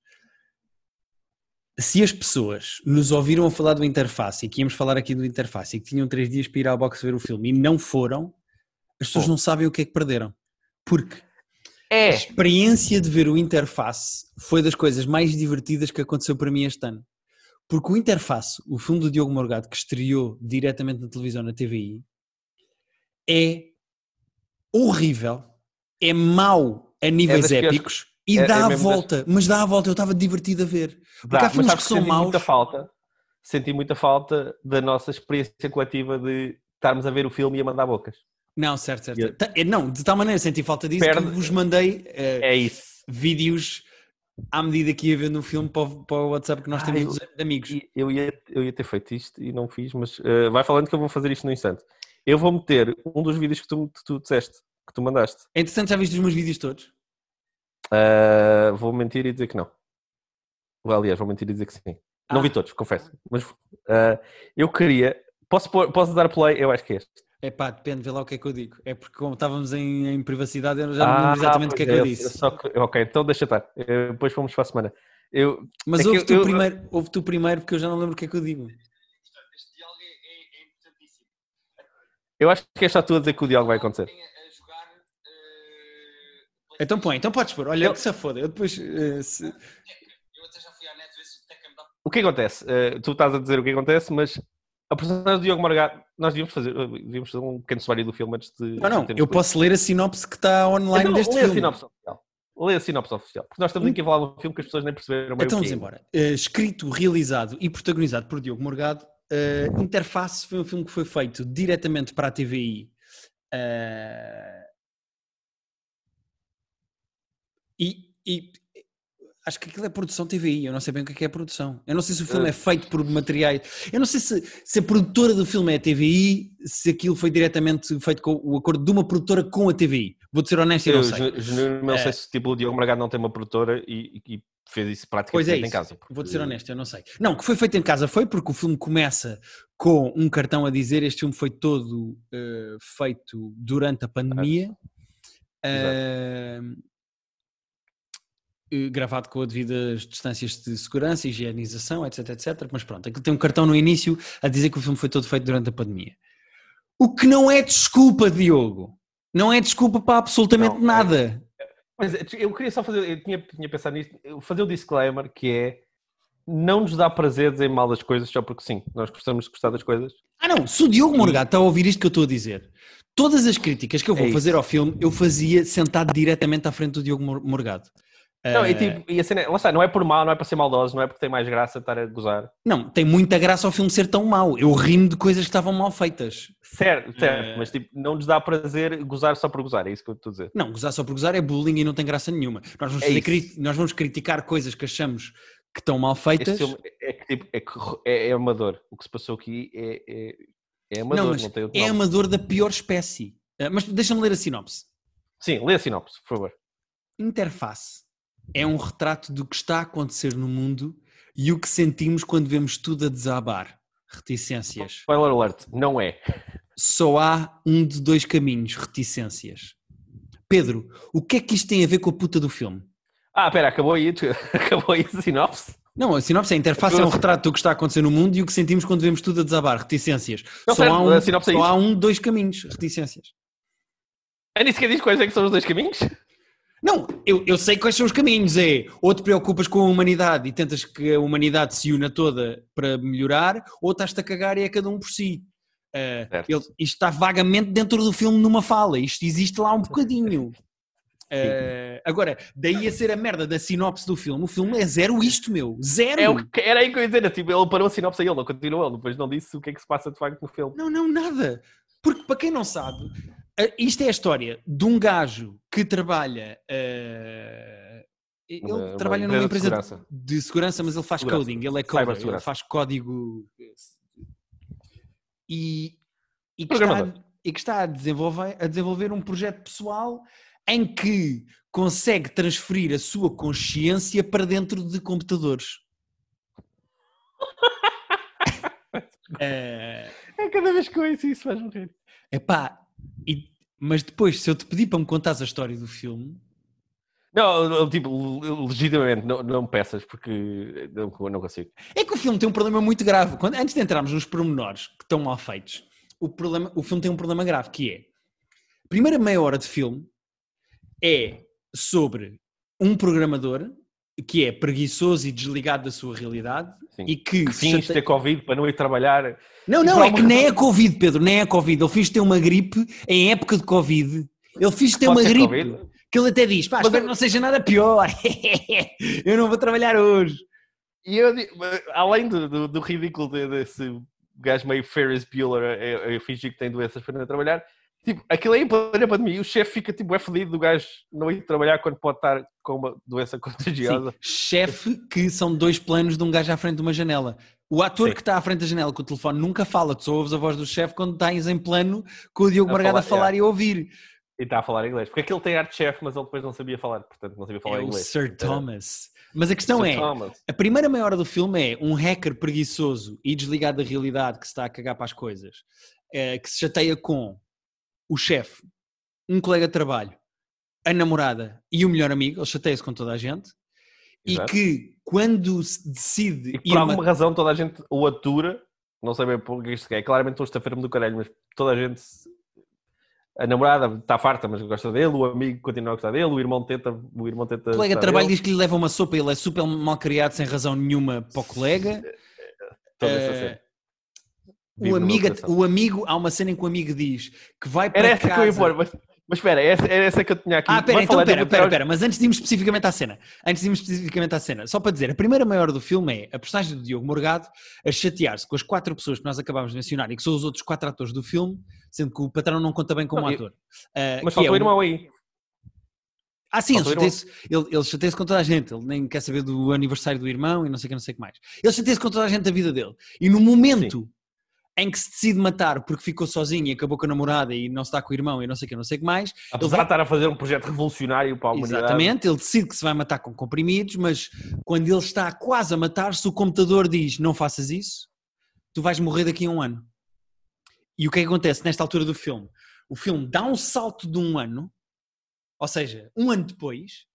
se as pessoas nos ouviram a falar do interface e que íamos falar aqui do interface e que tinham três dias para ir à box ver o filme e não foram, as pessoas não sabem o que é que perderam. Porque é. a experiência de ver o interface foi das coisas mais divertidas que aconteceu para mim este ano. Porque o Interface, o filme do Diogo Morgado, que estreou diretamente na televisão, na TVI, é horrível, é mau a níveis é épicos e é, dá é a volta, das... mas dá a volta, eu estava divertido a ver. Porque dá, há filmes que são senti maus. Muita falta, senti muita falta da nossa experiência coletiva de estarmos a ver o filme e a mandar bocas. Não, certo, certo. Eu... Eh, não, de tal maneira senti falta disso Perde... que vos mandei uh, é isso. vídeos à medida que ia vendo o filme para o, para o WhatsApp que nós temos ah, eu, amigos. Eu ia, eu ia ter feito isto e não fiz, mas uh, vai falando que eu vou fazer isto no instante. Eu vou meter um dos vídeos que tu, tu disseste, que tu mandaste. Entretanto, já viste os meus vídeos todos? Uh, vou mentir e dizer que não. Aliás, vou mentir e dizer que sim. Ah. Não vi todos, confesso. Mas uh, eu queria. Posso, posso dar play? Eu acho que é este. É pá, depende, vê lá o que é que eu digo. É porque como estávamos em, em privacidade, eu já não lembro ah, exatamente o que é que eu é, disse. Ok, então deixa estar. Eu, depois fomos para a semana. Eu, Mas é ouve, tu eu, primeiro, ouve primeiro, porque eu já não lembro o que é que eu digo. Este diálogo é, é, é importantíssimo. Eu acho que é só tu a dizer que o diálogo vai acontecer. Então põe, então podes pôr. Olha, eu... que se foda. Eu depois. Uh, se... Eu até já fui à net ver se o que acontece? Uh, tu estás a dizer o que acontece, mas a personagem do Diogo Margato, nós devíamos fazer, eh, devíamos fazer um pequeno sumário do filme antes de. Não, não, eu posso ler a sinopse que está online então, deste lê filme. A sinopse oficial. Lê a sinopse oficial. Porque nós estamos aqui a falar de um filme que as pessoas nem perceberam. Então vamos é. embora. Uh, escrito, realizado e protagonizado por Diogo Morgado, uh, Interface foi um filme que foi feito diretamente para a TVI. Uh, E, e, acho que aquilo é produção TVI, eu não sei bem o que é, que é produção. Eu não sei se o filme é, é feito por materiais. Eu não sei se, se a produtora do filme é a TVI, se aquilo foi diretamente feito com o acordo de uma produtora com a TVI. Vou-te ser honesto, eu não sei. Eu não sei é. se tipo, o Diogo Margado não tem uma produtora e, e fez isso praticamente é isso. em casa. Porque... Vou-te ser honesto, eu não sei. Não, que foi feito em casa foi porque o filme começa com um cartão a dizer este filme foi todo uh, feito durante a pandemia. Uh, gravado com as devidas distâncias de segurança, higienização, etc, etc. Mas pronto, aquilo tem um cartão no início a dizer que o filme foi todo feito durante a pandemia. O que não é desculpa, Diogo. Não é desculpa para absolutamente não, é nada. Mas eu queria só fazer, eu tinha, tinha pensado nisto, fazer o disclaimer que é não nos dá prazer dizer mal das coisas só porque sim, nós gostamos de gostar das coisas. Ah não, se o Diogo Morgado está a ouvir isto que eu estou a dizer, todas as críticas que eu vou é fazer ao filme, eu fazia sentado diretamente à frente do Diogo Morgado. Não, Ah, e, tipo, e a cena, lá está, não é por mal, não é para ser maldoso, não é porque tem mais graça estar a gozar. não, tem muita graça ao filme ser tão mau. Eu rimo de coisas que estavam mal feitas. Certo, certo, Eh. mas tipo, não lhes dá prazer gozar só por gozar, é isso que eu estou a dizer. Não, gozar só por gozar é bullying e não tem graça nenhuma. Nós vamos, É cri- nós vamos criticar coisas que achamos que estão mal feitas. Este filme é que tipo, é, é, é amador. O que se passou aqui é, é, é amador, não, não, mas tem outro é nome. amador da pior espécie. Ah, mas deixa-me ler a sinopse. Sim, lê a sinopse, por favor. Interface é um retrato do que está a acontecer no mundo e o que sentimos quando vemos tudo a desabar. Reticências. Spoiler alert, não é. Só há um de dois caminhos, reticências. Pedro, o que é que isto tem a ver com a puta do filme? Ah, espera, acabou aí, acabou aí a sinopse? Não, a sinopse é a interface é um retrato do que está a acontecer no mundo e o que sentimos quando vemos tudo a desabar, reticências. Não, só certo, há um, é só isso. há um de dois caminhos, reticências. Ah, nem sequer diz quais é que são os dois caminhos? Não, eu, eu sei quais são os caminhos. É ou te preocupas com a humanidade e tentas que a humanidade se una toda para melhorar, ou estás-te a cagar e é cada um por si. Certo. ele- isto está vagamente dentro do filme numa fala, isto existe lá um bocadinho. Ah, agora, daí a ser a merda da sinopse do filme, o filme é zero isto, meu. Zero! É que, era aí que eu ia dizer, tipo, ele parou a sinopse a ele, não continuou ele, depois não disse o que é que se passa de facto no filme. Não, não, nada. Porque, para quem não sabe, isto é a história de um gajo que trabalha. eh, ele Uma- uma trabalha numa empresa de segurança. de segurança, mas ele faz Segurança. coding, ele é coder, ele faz código. E, e, que, está, e que está a desenvolver, a desenvolver um projeto pessoal em que consegue transferir a sua consciência para dentro de computadores. Eh, É cada vez que eu ouço isso faz morrer. Epá, e, mas depois, se eu te pedir para me contares a história do filme, Não, tipo, legitimamente, não, não peças, porque não, não consigo. é que o filme tem um problema muito grave. Quando, antes de entrarmos nos pormenores que estão mal feitos, o, problema, o filme tem um problema grave que é a primeira meia hora de filme é sobre um programador que é preguiçoso e desligado da sua realidade Sim. e que Que finge chate- ter Covid para não ir trabalhar. Não, não, é que nem é Covid, Pedro, nem é Covid. Ele finge ter uma gripe em época de Covid. Ele finge ter Pode uma gripe. Covid? Que ele até diz, pá, espero eu- que não seja nada pior. eu não vou trabalhar hoje. E eu, digo, além do, do, do ridículo de- desse gajo meio Ferris Bueller a, a, fingir que tem doenças para não ir trabalhar, tipo, aquilo aí em plena pandemia, o chefe fica tipo, é fedido do gajo não ir trabalhar quando pode estar com uma doença contagiosa. Sim, chefe, que são dois planos de um gajo à frente de uma janela. O ator Sim. que está à frente da janela com o telefone nunca fala, tu só ouves a voz do chefe quando estás em plano com o Diogo A Margado a falar, falar e a ouvir. E está a falar inglês. Porque aquele tem arte chefe, mas ele depois não sabia falar, portanto não sabia falar É o inglês. Sir Era- Thomas. Mas a questão Sir é, Thomas. a primeira meia hora do filme é um hacker preguiçoso e desligado da realidade que se está a cagar para as coisas, eh, que se chateia com o chefe, um colega de trabalho, a namorada e o melhor amigo, ele chateia-se com toda a gente, Exato. e que quando se decide E por alguma ma- razão toda a gente o atura, não sei bem por que isto é, claramente estou a fermo do caralho, mas toda a gente, a namorada está farta, mas gosta dele, o amigo continua a gostar dele, o irmão tenta, o irmão tenta O colega de trabalho dele, diz que lhe leva uma sopa, ele é super mal criado sem razão nenhuma para o colega. toda essa Eh, cena. O o amigo, há uma cena em que o amigo diz que vai para Era essa casa... que eu ia pôr, mas, mas espera, essa, era essa que eu tinha aqui. Ah, pera, Vai então falar de pera, pera, episódios- pera, mas antes de irmos especificamente à cena, antes de irmos especificamente à cena, só para dizer, a primeira meia hora do filme é a personagem do Diogo Morgado a chatear-se com as quatro pessoas que nós acabámos de mencionar e que são os outros quatro atores do filme, sendo que o patrão não conta bem como Não, ator. Ah, Mas que é falta o irmão aí. Ah, sim, ele Falta chateia-se ele, ele chateia-se com toda a gente, ele nem quer saber do aniversário do irmão e não sei o que, não sei o que mais. Ele chateia-se com toda a gente da vida dele. E no momento em que se decide matar porque ficou sozinho e acabou com a namorada e não está com o irmão e não sei o que, não sei o que mais, Apesar de estar a fazer um projeto revolucionário para a humanidade. Exatamente, ele decide que se vai matar com comprimidos, mas quando ele está quase a matar-se, o computador diz: Não faças isso, tu vais morrer daqui a um ano. E o que é que acontece nesta altura do filme? O filme dá um salto de um ano, ou seja, um ano depois,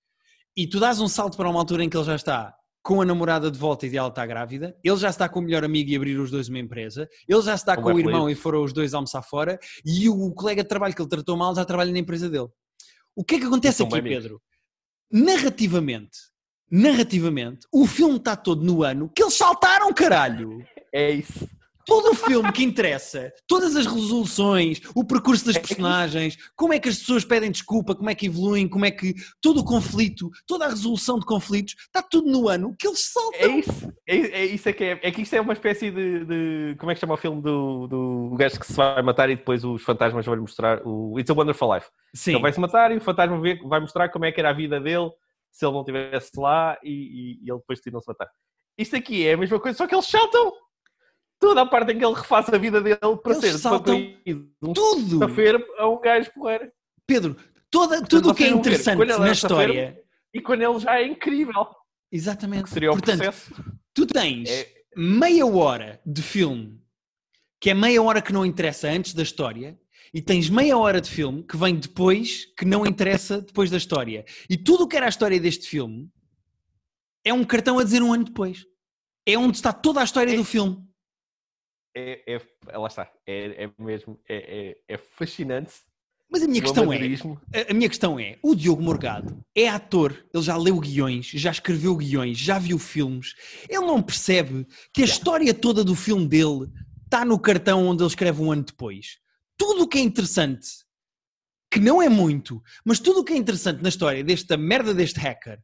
e tu dás um salto para uma altura em que ele já está com a namorada de volta e ela está grávida, ele já está com o melhor amigo e abrir os dois uma empresa, ele já está Com com o irmão e foram os dois almoçar fora, e o colega de trabalho que ele tratou mal já trabalha na empresa dele. O que é que acontece aqui. Pedro? Narrativamente, narrativamente, o filme está todo no ano que eles saltaram, caralho! É isso. Todo o filme que interessa, todas as resoluções, o percurso das personagens, como é que as pessoas pedem desculpa, como é que evoluem, como é que todo o conflito, toda a resolução de conflitos, está tudo no ano que eles saltam. É isso, é, é isso é que é. É que isto é uma espécie de, de Como é que chama o filme do, do gajo que se vai matar e depois os fantasmas vão lhe mostrar o It's a Wonderful Life. Sim. Ele vai se matar e o fantasma vai mostrar como é que era a vida dele se ele não estivesse lá e, e, e ele depois decidiu se matar. Isto aqui é a mesma coisa, só que eles saltam toda a parte em que ele refaz a vida dele para Eles ser um tudo. sexta-feira a um gajo porreiro. Pedro, toda, tudo o que é ver, interessante na é sexta-feira, história. E quando ele já é incrível. Exatamente. Seria o Portanto, processo. tu tens É- meia hora de filme que é meia hora que não interessa antes da história e tens meia hora de filme que vem depois que não interessa depois da história. E tudo o que era a história deste filme é um cartão a dizer um ano depois. É onde está toda a história É- do filme. É, é- lá está. É, é mesmo. É, é- é fascinante. Mas a minha o questão é, a- a minha questão é, o Diogo Morgado é ator, ele já leu guiões, já escreveu guiões, já viu filmes. Ele não percebe que a história toda do filme dele está no cartão onde ele escreve um ano depois. Tudo o que é interessante, que não é muito, mas tudo o que é interessante na história desta merda deste hacker,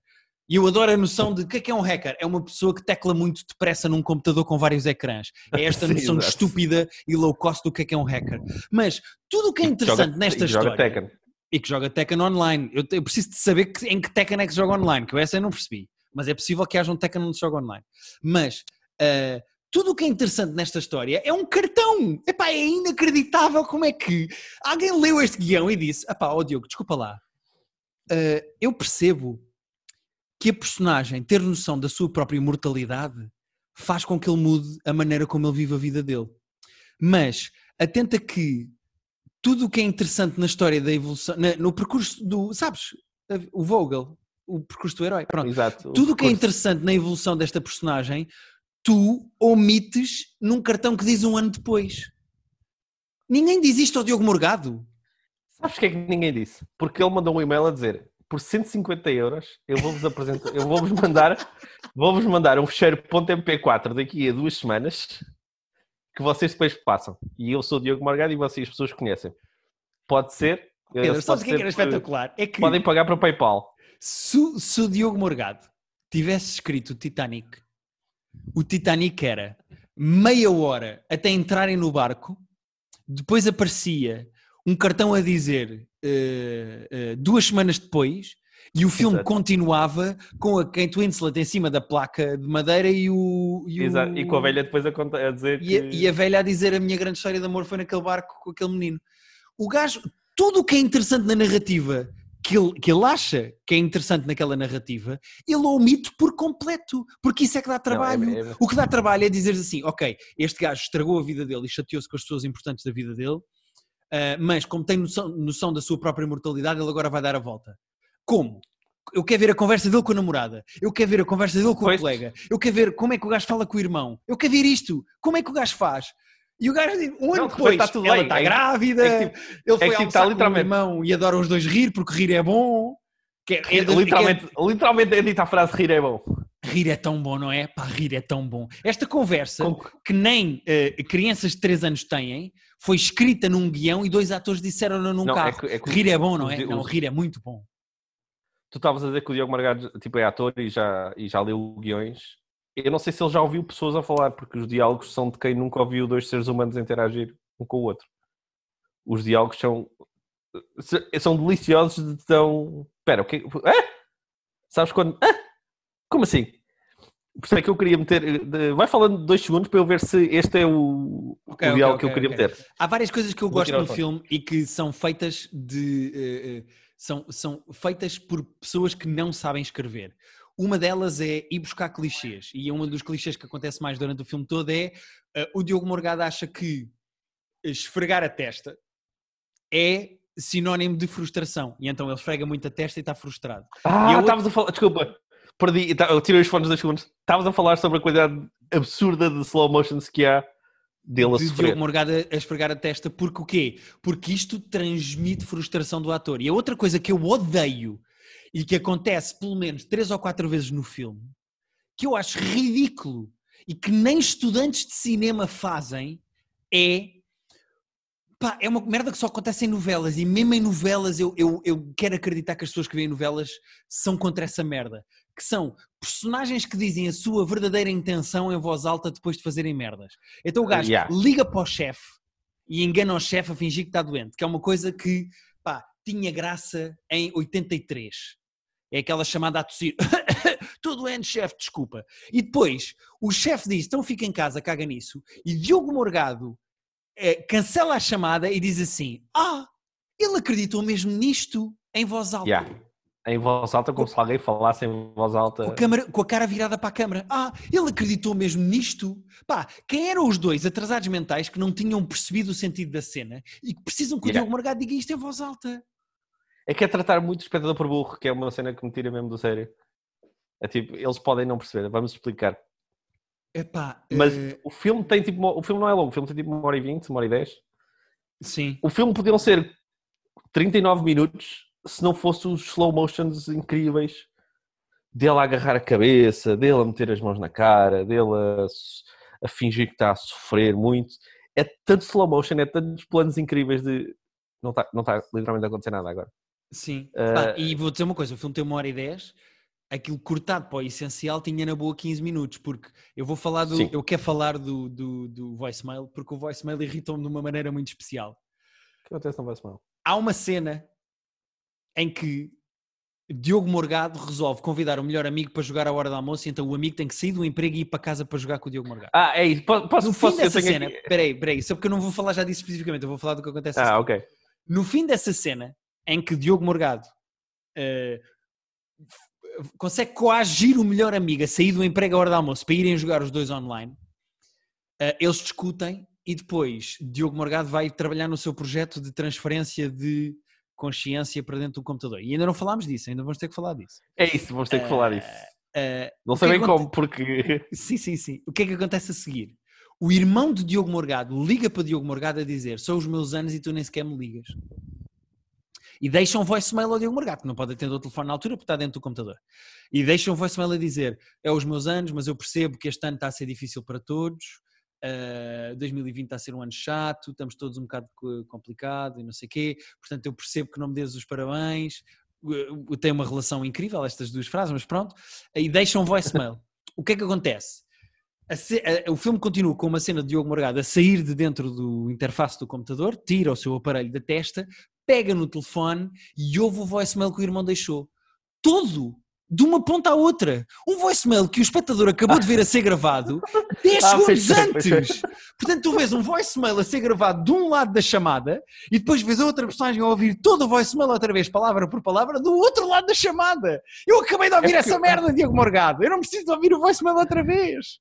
e eu adoro a noção de o que é que é um hacker? É uma pessoa que tecla muito depressa num computador com vários ecrãs. É esta Sim, noção exato. estúpida e low cost do que é que é um hacker. Mas tudo o que é interessante Joga- nesta e joga história Tekken. e que joga Tekken online. Eu, eu preciso de saber que- em que Tekken é que se joga online, que eu essa eu não percebi. Mas é possível que haja um Tekken onde se joga online. Mas ah, tudo o que é interessante nesta história é um cartão. Epá, é inacreditável como é que alguém leu este guião e disse: Epá, ó Diogo, desculpa lá. Ah, eu percebo que a personagem ter noção da sua própria imortalidade faz com que ele mude a maneira como ele vive a vida dele. Mas atenta que tudo o que é interessante na história da evolução, na- no percurso do, sabes, o Vogel, o percurso do herói, pronto. Exato. Tudo o que é interessante na evolução desta personagem, tu omites num cartão que diz um ano depois. Ninguém diz isto ao Diogo Morgado. Sabes o que é que ninguém disse? Porque ele mandou um e-mail a dizer por 150 euros eu vou-vos apresentar, eu vou-vos mandar, vou-vos mandar um fecheiro .mp4 daqui a duas semanas que vocês depois passam. E eu sou o Diogo Morgado e vocês as pessoas conhecem. Pode ser. Pedro, eh, sabes pode o que é era espetacular? É que Podem pagar para o PayPal. se, o- se o Diogo Morgado tivesse escrito o Titanic, o Titanic era meia hora até entrarem no barco, depois aparecia um cartão a dizer eh, eh, duas semanas depois, e o filme Exato. continuava com a Kate Winslet em cima da placa de madeira e o. E, o- Exato. E com a velha depois a, conta- a dizer que... e a, e a velha a dizer a minha grande história de amor foi naquele barco com aquele menino. O gajo, tudo o que é interessante na narrativa que ele, que ele acha que é interessante naquela narrativa, ele omite por completo, porque isso é que dá trabalho. é- é- O que dá trabalho é dizer assim: ok, este gajo estragou a vida dele e chateou-se com as pessoas importantes da vida dele, ah, mas como tem noção, noção da sua própria mortalidade, ele agora vai dar a volta. Como? Eu quero ver a conversa dele com a namorada. Eu quero ver a conversa dele com Pois. o colega. Eu quero ver como é que o gajo fala com o irmão. Eu quero ver isto. Como é que o gajo faz? E o gajo diz, um ano Não, depois, está tudo ela está É- grávida, é que ele foi que tipo, almoçar está com o irmão e adoram os dois rir, porque rir é bom. Que é- é- literalmente, literalmente é dita a frase rir é bom. Rir é tão bom, não é? Pá, rir é tão bom. Esta conversa, que nem eh, crianças de 3 anos têm, foi escrita num guião e dois atores disseram-no num Não, é carro. que- é que- rir é bom, não é? os- Não, rir é muito bom. Tu estavas a dizer que o Diogo Margado tipo, é ator e já, e já leu guiões. Eu não sei se ele já ouviu pessoas a falar, porque os diálogos são de quem nunca ouviu dois seres humanos interagir um com o outro. Os diálogos são são deliciosos de tão. Espera, o que é? Sabes quando. Ah! Como assim? Por isso é que eu queria meter. de- Vai falando dois segundos para eu ver se este é o, Ok, o diálogo que ok, eu queria ok. meter. Há várias coisas que eu Vou gosto no filme e que são feitas de. eh, eh, são, são feitas por pessoas que não sabem escrever. Uma delas é ir buscar clichês. E um dos clichês que acontece mais durante o filme todo é eh, o Diogo Morgado acha que esfregar a testa é sinónimo de frustração. E então ele esfrega muito a testa e está frustrado. Ah, E eu- estavas a falar. Desculpa, perdi. tá- Eu tirei os fones dois segundos. Estavas a falar sobre a quantidade absurda de slow motions que há dele a de sofrer. Diogo Morgado a esfregar a testa, porque o quê? Porque isto transmite frustração do ator. E a outra coisa que eu odeio e que acontece pelo menos três ou quatro vezes no filme, que eu acho ridículo, e que nem estudantes de cinema fazem é. Pá, é uma merda que só acontece em novelas e mesmo em novelas eu, eu, eu quero acreditar que as pessoas que veem novelas são contra essa merda. Que são personagens que dizem a sua verdadeira intenção em voz alta depois de fazerem merdas. Então o gajo Yeah. liga para o chefe e engana o chefe a fingir que está doente, que é uma coisa que pá, tinha graça em 83. É aquela chamada a tossir. Estou doente, chefe, desculpa. E depois o chefe diz: então fica em casa, caga nisso. E Diogo Morgado eh, cancela a chamada e diz assim: Ah, ele acreditou mesmo nisto em voz alta. Yeah. Em voz alta, como se alguém falasse em voz alta. Com a, câmara- com a cara virada para a câmara. Ah, ele acreditou mesmo nisto? Pá, quem eram os dois atrasados mentais que não tinham percebido o sentido da cena e que precisam que o Yeah. Diogo Morgado diga isto em voz alta? É que é tratar muito o espectador por burro, que é uma cena que me tira mesmo do sério. É tipo, eles podem não perceber, vamos explicar. Epá, Mas eh, o filme tem tipo, o filme não é longo, o filme tem tipo uma hora e vinte, uma hora e dez. sim. O filme podiam ser 39 minutos se não fosse os slow motions incríveis dele a agarrar a cabeça, dele a meter as mãos na cara, dele a, a fingir que está a sofrer muito. É tanto slow motion, é tantos planos incríveis de. Não está não tá literalmente a acontecer nada agora. Sim. Pá, e vou dizer uma coisa: o filme tem uma hora e dez. Aquilo cortado para o essencial tinha na boa 15 minutos, porque eu vou falar do. Sim. Eu quero falar do, do, do voicemail, porque o voicemail irritou-me de uma maneira muito especial. O que acontece não vai mal. há uma cena em que Diogo Morgado resolve convidar o melhor amigo para jogar à hora do almoço, e então o amigo tem que sair do emprego e ir para casa para jogar com o Diogo Morgado. Ah, é isso. Posso, posso, No fim posso dessa cena, aqui- peraí, peraí, só porque eu não vou falar já disso especificamente, eu vou falar do que acontece. Ah, seguir. ok. No fim dessa cena, em que Diogo Morgado f- consegue coagir o melhor amigo a sair do emprego à hora do almoço para irem jogar os dois online, eh, eles discutem e depois Diogo Morgado vai trabalhar no seu projeto de transferência de consciência para dentro do computador. E ainda não falámos disso, ainda vamos ter que falar disso. É isso, vamos ter que falar disso. Eh, Não sei bem como, porque. Sim, sim, sim. O que é que acontece a seguir? O irmão de Diogo Morgado liga para Diogo Morgado a dizer: São os meus anos e tu nem sequer me ligas. E deixa um voicemail ao Diogo Morgado, que não pode atender o telefone na altura porque está dentro do computador. E deixa um voicemail a dizer: É os meus anos, mas eu percebo que este ano está a ser difícil para todos. uh, 2020 está a ser um ano chato, estamos todos um bocado co- complicado e não sei o quê. Portanto, eu percebo que não me dês os parabéns. Tem uma relação incrível, estas duas frases, mas pronto. E deixa um voicemail. o que é que acontece? O filme continua com uma cena de Diogo Morgado a sair de dentro do interface do computador, tira o seu aparelho da testa, pega no telefone e ouve o voicemail que o irmão deixou. Todo! De uma ponta à outra. Um voicemail que o espectador acabou de ver a ser gravado 10 Ah, segundos é, é. antes. Portanto, tu vês um voicemail a ser gravado de um lado da chamada e depois vês a outra personagem a ouvir todo o voicemail outra vez, palavra por palavra, do outro lado da chamada. Eu acabei de ouvir É essa merda, Diogo Morgado. Eu não preciso de ouvir o voicemail outra vez.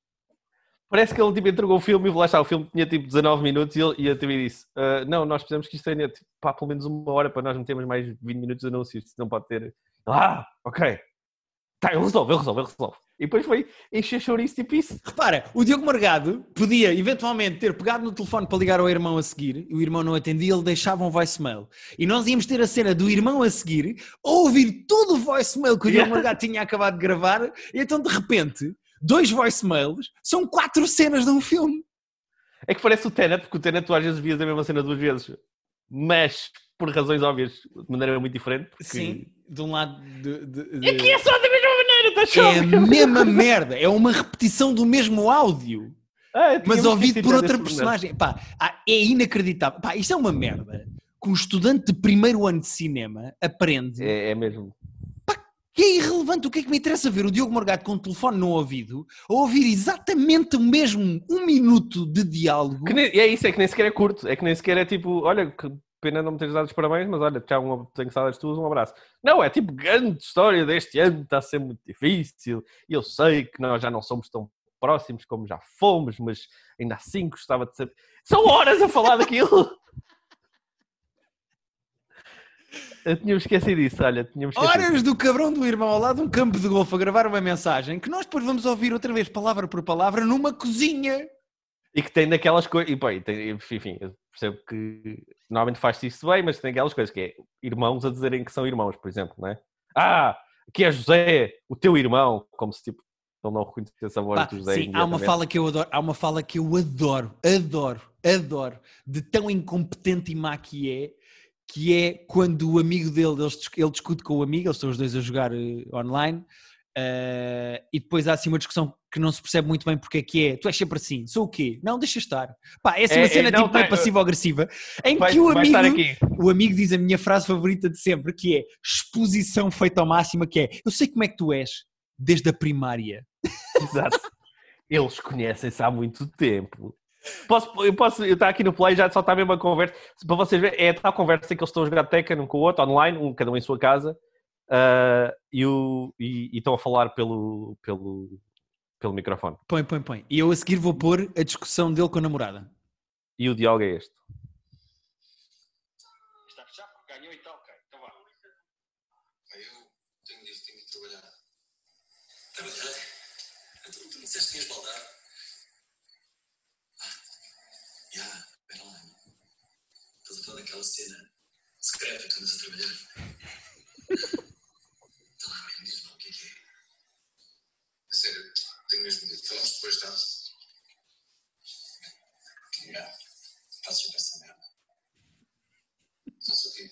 Parece que ele tipo, entregou o filme e lá está, o filme tinha tipo 19 minutos e, ele, e a TV disse: "Ah, Não, nós precisamos que isto tenha tipo, pá, pelo menos uma hora para nós metermos mais 20 minutos de anúncios, não pode ter. Ah, ok. Tá, eu resolvo, eu resolvo, eu resolvo. E depois foi encher chouriço tipo isso. Repara, o Diogo Morgado podia eventualmente ter pegado no telefone para ligar ao irmão a seguir, e o irmão não atendia, ele deixava um voicemail. E nós íamos ter a cena do irmão a seguir, ouvir todo o voicemail que o Diogo. Morgado tinha acabado de gravar, e então de repente, dois voicemails são quatro cenas de um filme. É que parece o Tenet, porque o Tenet tu às vezes vias a mesma cena duas vezes, mas por razões óbvias, de maneira muito diferente. Porque... Sim, de um lado. De, de- de- Aqui é só da mesma maneira, está show! É a mesma merda, é uma repetição do mesmo áudio. Ah, mas tínhamos ouvido por outra personagem. Pá, ah, é inacreditável. Pá, isto é uma merda. Que um estudante de primeiro ano de cinema aprende. É, é mesmo. Que é irrelevante. O que é que me interessa ver o Diogo Morgado com o telefone no ouvido a ouvir exatamente o mesmo um minuto de diálogo? Que nem- é isso, é que nem sequer é curto. É que nem sequer é tipo, olha, que pena não me teres dado os parabéns, mas olha, um, tenho saudades tuas, um abraço. Não, é tipo, grande história deste ano, está a ser muito difícil, eu sei que nós já não somos tão próximos como já fomos, mas ainda assim gostava de saber. São horas a falar daquilo! Eu tinha esquecido disso, olha, esquecido. Horas do cabrão do irmão ao lado de um campo de golfe a gravar uma mensagem que nós depois vamos ouvir outra vez, palavra por palavra, numa cozinha. E que tem daquelas coisas, e bem, tem, enfim, eu percebo que normalmente faz-se isso bem, mas tem aquelas coisas que é irmãos a dizerem que são irmãos, por exemplo, não é? Ah, aqui é José, o teu irmão, como se tipo ele não reconhecesse a voz Pá, do José. sim, há uma fala que eu adoro, há uma fala que eu adoro, adoro, adoro, de tão incompetente e má que é, que é quando o amigo dele, ele discute com o amigo, eles estão os dois a jogar eh, online, eh, e depois há assim uma discussão que não se percebe muito bem porque é que é, tu és sempre assim, sou o quê? Não, deixa estar. Pá, é assim É- uma é, cena não, tipo meio tá- passivo-agressiva, em Vai, que o amigo, o amigo diz a minha frase favorita de sempre, que é exposição feita ao máximo, que é, eu sei como é que tu és, desde a primária. Exato. Eles conhecem-se há muito tempo. Posso, eu posso, eu estou aqui no Play, já só está a mesma conversa. Para vocês verem, é a tal conversa em que eles estão a jogar Tekken um com o outro, online, um, cada um em sua casa, ah, e, o- e- e estão a falar pelo, pelo, pelo microfone. Põe, põe, põe. E eu a seguir vou pôr a discussão dele com a namorada. E o diálogo é este. Está fechado porque ganhou e tal, ok. Então vá. Pá, eu tenho de ir, tenho de ir trabalhar. Trabalhar? Então tu me disseste que ias baldar? Ah, já, espera lá. Estás a falar daquela cena secreta que andas a trabalhar? Está lá, mesmo, o que é que é. A sério, tenho mesmo ir. Falamos depois, tá? Já, faço sempre essa merda. Faço o quê?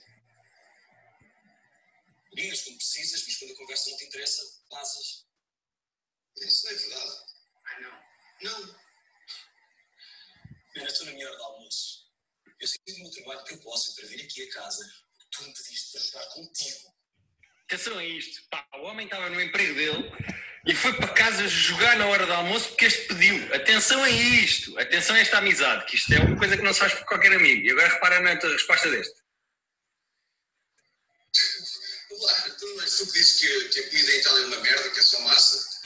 Ligas quando precisas, mas quando a conversa não te interessa, passas. Isso não é verdade. Ah, não. Não. Mano, eu estou na minha hora de almoço. Eu sei do meu trabalho de propósito para vir aqui a casa. Tu me pediste para jogar contigo. Atenção a isto. Pá, o homem estava no emprego dele e foi para casa jogar na hora do almoço porque este pediu. Atenção a isto. Atenção a esta amizade, que isto é uma coisa que não se faz por qualquer amigo. E agora repara na tua resposta deste. Tu não és tu que dizes que, que a comida em Itália é uma merda, que é só massa?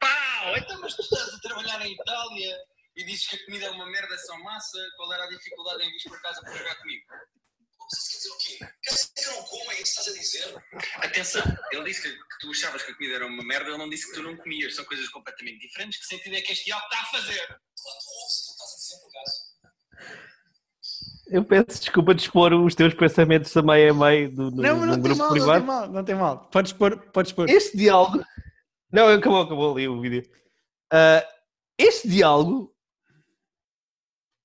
Pau! Então, mas tu estás a trabalhar em Itália e dizes que a comida é uma merda, é só massa. Qual era a dificuldade em vir para casa para jogar comigo? Você quer dizer o quê? Quer dizer que eu não como, é isso que estás a dizer? Atenção, ele disse que, que tu achavas que a comida era uma merda, ele não disse que tu não comias. São coisas completamente diferentes. Que sentido é que este diabo está a fazer? Claro, tu ouves aquilo que estás a dizer, por acaso. Eu peço desculpa de expor os teus pensamentos a meio a meio do, no, Não, não tem grupo mal, não tem privado. mal, não tem mal. Podes pôr, podes pôr. Este diálogo. Não, acabou, acabou ali o vídeo. Ah, este diálogo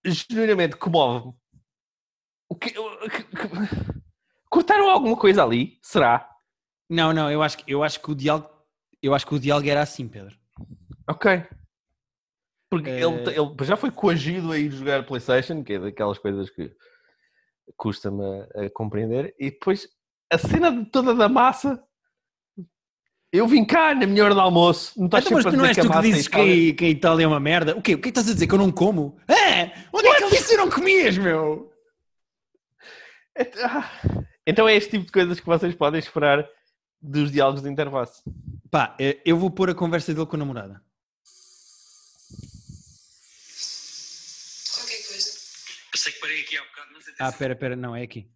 genuinamente comove-me. O que, o que- que- Cortaram alguma coisa ali? Será? Não, não, eu acho, que- eu acho que o diálogo, eu acho que o diálogo era assim, Pedro. Ok. Porque Eh, ele, ele já foi coagido a ir jogar Playstation, que é daquelas coisas que custa-me a, a compreender, e depois a cena de toda da massa. Eu vim cá na minha hora de almoço. Não estás Então, mas sempre tu a não és que a tu que dizes em Itália- que, que a Itália é uma merda? O quê? O que é que estás a dizer? Que eu não como? É! Onde é que ele disse que eu não comias, meu? Ah, Então é este tipo de coisas que vocês podem esperar dos diálogos de interface. Pá, eh, eu vou pôr a conversa dele com a namorada. Qualquer coisa. Eu sei que parei aqui há bocado, mas Ah, pera, pera, não, é aqui.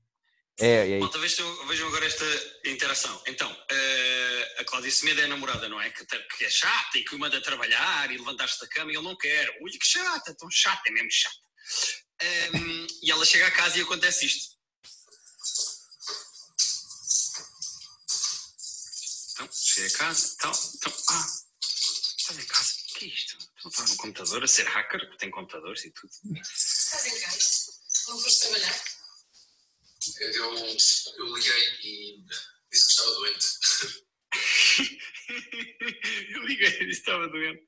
É, é. Malta, vejam, vejam agora esta interação. Então, eh, a Cláudia Semedo é a namorada, não é? Que, que é chata e que o manda trabalhar e levantar-se da cama e ele não quer. Ui, que chata, tão chata, é mesmo chata. Ehm, e ela chega a casa e acontece isto. Então, cheguei a casa, então, então, ah, estás em casa, o que é isto? Então, estás no computador a ser hacker, tem computadores e tudo. Estás em casa? Não foste trabalhar? Eu, eu liguei e disse que estava doente. Eu liguei e disse que estava doente.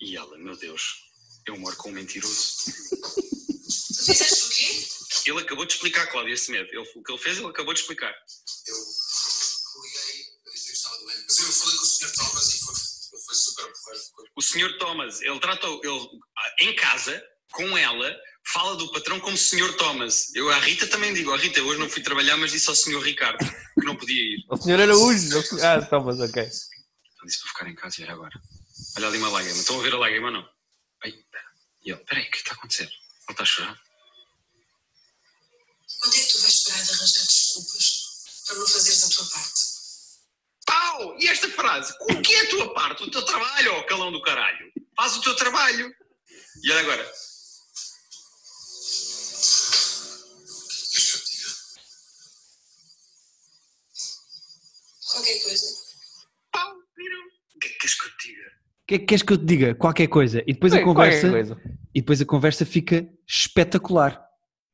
E ela, meu Deus, eu moro com um mentiroso. Tu fizeste o quê? Ele acabou de explicar, Cláudia Semedo. Ele, o que ele fez, ele acabou de explicar. Eu liguei, eu disse que estava doente. Mas eu falei com o Sr. Thomas e foi, foi super porreiro. O senhor Thomas, ele tratou, ele, em casa, com ela, fala do patrão como senhor Thomas. Eu à Rita também digo, a Rita, hoje não fui trabalhar, mas disse ao senhor Ricardo que não podia ir. O senhor Araújo. Ah, Thomas, ok. Ele disse para ficar em casa e era agora. Olha ali uma lágrima. Estão a ver a lágrima ou não? Ai, pera. E ele, peraí, o que está a acontecer? Ele está a chorar. Quando é que tu vais parar de arranjar desculpas para não fazeres a tua parte? Pau! E esta frase? O que é a tua parte? O teu trabalho, ó calão do caralho? Faz o teu trabalho. E olha agora. Que é que queres que eu te diga? Qualquer coisa. E depois a Sim, qualquer conversa. coisa. E depois a conversa fica espetacular.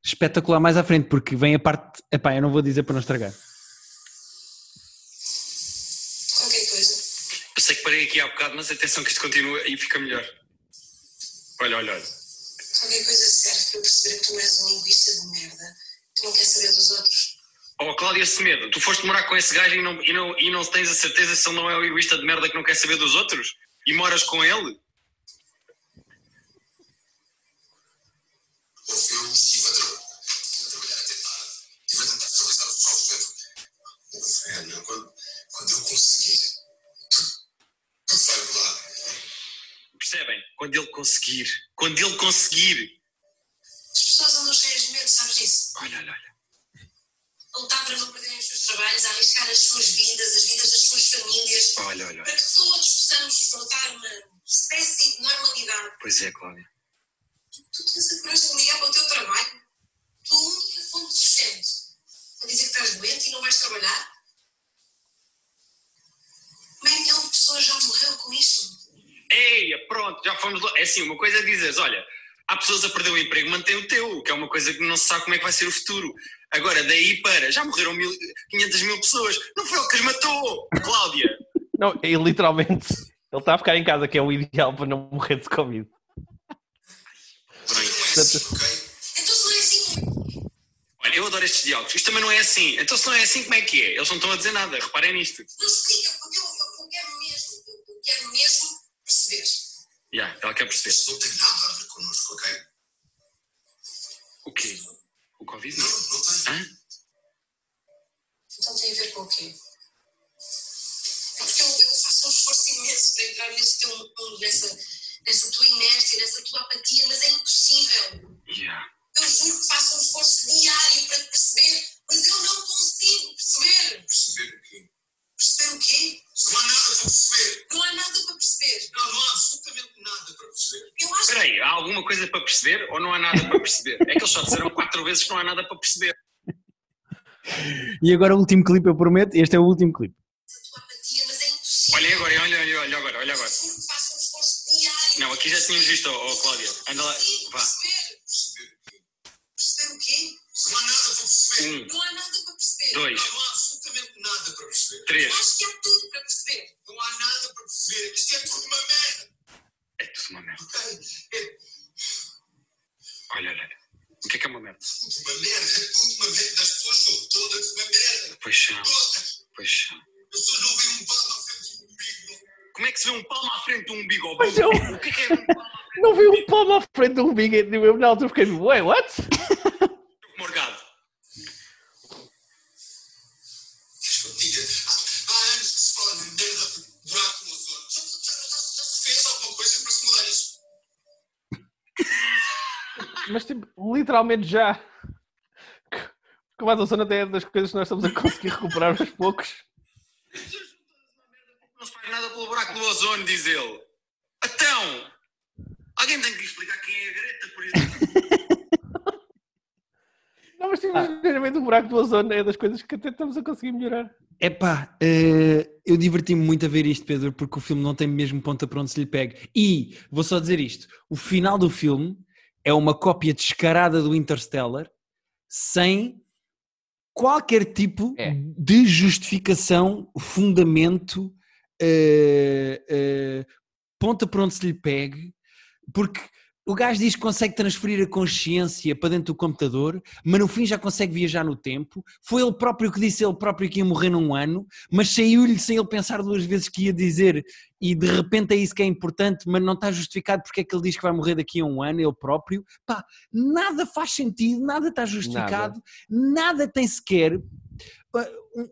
Espetacular mais à frente, porque vem a parte. Epá, eu não vou dizer para não estragar. Qualquer coisa. Eu sei que parei aqui há bocado, mas atenção que isto continua e fica melhor. Olha, olha, olha. Qualquer coisa serve para eu perceber que tu és um linguista de merda que não quer saber dos outros. Oh, Cláudia Semedo, tu foste morar com esse gajo e não, e, não, e não tens a certeza se ele não é o egoísta de merda que não quer saber dos outros? E moras com ele? Eu estive a, tra- a trabalhar até tarde. Estive a tentar atualizar o software. Inferno, quando, quando eu conseguir, tudo vai mudar. Percebem? Quando ele conseguir. Quando ele conseguir. As pessoas andam cheias de medo, sabes disso? Olha, olha, olha. A lutar para não perderem os seus trabalhos, a arriscar as suas vidas, as vidas das suas famílias, Olha, olha, para que todos possamos voltar uma espécie de normalidade. Pois é, Cláudia. Tu tens a coragem de ligar para o teu trabalho, tua única fonte de sustento, a dizer que estás doente e não vais trabalhar? Meio milhão de pessoas já morreu com isto. Eia, pronto, já fomos lá. É assim, uma coisa é dizeres, olha, há pessoas a perder o emprego, mantém o teu, que é uma coisa que não se sabe como é que vai ser o futuro. Agora, daí para, já morreram mil, 500 mil pessoas. Não foi ele que as matou, Cláudia. Não, e literalmente, ele está a ficar em casa, que é o ideal para não morrer de Covid. Então se não é assim, Olha, eu adoro estes diálogos. Isto também não é assim. Então, se não é assim, como é que é? Eles não estão a dizer nada. Reparem nisto. não explica, porque eu, eu, eu quero mesmo, eu, eu quero mesmo perceber. Já, ela quer perceber. Isso não tem nada a ver connosco, ok? Covid? Não, Não. tem. Hã? Então tem a ver com o quê? É porque eu, eu faço um esforço imenso para entrar nesse teu mundo, nessa, nessa tua inércia, nessa tua apatia, mas é impossível. Já. Eu juro que faço um esforço diário para te perceber, mas eu não consigo perceber. Perceber o quê? Perceber o quê? Não há nada para perceber. Não há nada para perceber. Não, não há absolutamente nada para perceber. Eu acho Espera aí, há alguma coisa para perceber ou não há nada para perceber? É que eles só disseram quatro vezes que não há nada para perceber. E agora o último clipe, eu prometo. Este é o último clipe. que a tua apatia, mas é impossível. Olha agora, olha, olha, olha agora, olha agora. Não, aqui já tínhamos visto, ó, Cláudia. Anda lá, vá. Perceber. Perceber o quê? Perceber o quê? Não há nada para perceber. Um, Não há nada para perceber. dois, Não há absolutamente nada para perceber. três. Eu acho que há tudo para perceber. Não há nada para perceber. Isto é tudo uma merda. É tudo uma merda. ok? É Olha, olha, olha. O que é que é uma merda? tudo uma merda. É tudo uma merda. As pessoas são todas uma merda. Pois são, Todas. pois são. As pessoas não veem um palmo à frente do umbigo. Como é que se vê um palmo à frente de um umbigo ao Mas burro? eu- O que é que é um palmo à frente não vi um palmo à frente de um big e eu na altura fiquei, ué, what? Mas tipo, literalmente já. Como a adoção até é das coisas que nós estamos a conseguir recuperar aos poucos. Não se faz nada pelo buraco do ozono, diz ele. Então, alguém tem que lhe explicar quem é a Greta, por exemplo. Não, mas tipo, genuinamente o buraco do ozono é das coisas que até estamos a conseguir melhorar. Epá, eh, eu diverti-me muito a ver isto, Pedro, porque o filme não tem mesmo ponta para onde se lhe pegue. E, vou só dizer isto, o final do filme é uma cópia descarada do Interstellar, sem qualquer tipo É. de justificação, fundamento, eh, eh, ponta para onde se lhe pegue, porque o gajo diz que consegue transferir a consciência para dentro do computador, mas no fim já consegue viajar no tempo. Foi ele próprio que disse ele próprio que ia morrer num ano, mas saiu-lhe sem ele pensar duas vezes que ia dizer, e de repente é isso que é importante, mas não está justificado porque é que ele diz que vai morrer daqui a um ano, ele próprio. Pá, nada faz sentido, nada está justificado, nada, tem sequer um-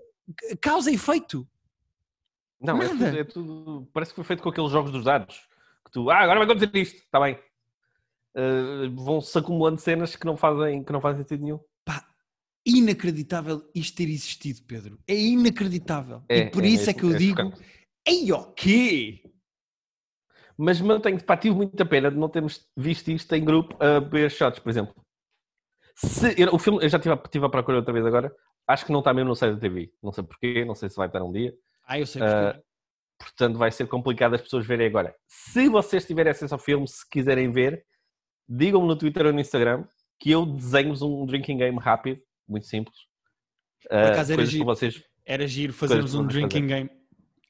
causa e efeito. Não, é Nada. tudo, é tudo- Parece que foi feito com aqueles jogos dos dados. Que tu, ah, agora vai acontecer isto, está bem. Uh, Vão-se acumulando cenas que não, fazem, que não fazem sentido nenhum. Pá, inacreditável isto ter existido, Pedro. É inacreditável. É, e por é isso é, mesmo, que eu é digo, chocante. ei, o quê? Mas mantenho, pá, tive muita pena de não termos visto isto em grupo a ver shots, por exemplo. Se, eu- o filme, eu já estive a, estive a procurar outra vez agora, acho que não está mesmo no site da TV. Não sei porquê, não sei se vai estar um dia. Ah, eu sei Ah, porquê. portanto vai ser complicado as pessoas verem agora. Se vocês tiverem acesso ao filme, se quiserem ver, digam-me no Twitter ou no Instagram que eu desenho-vos um drinking game rápido, muito simples. Por Uh, acaso era coisas giro. vocês. Era giro fazermos um drinking fazer. game.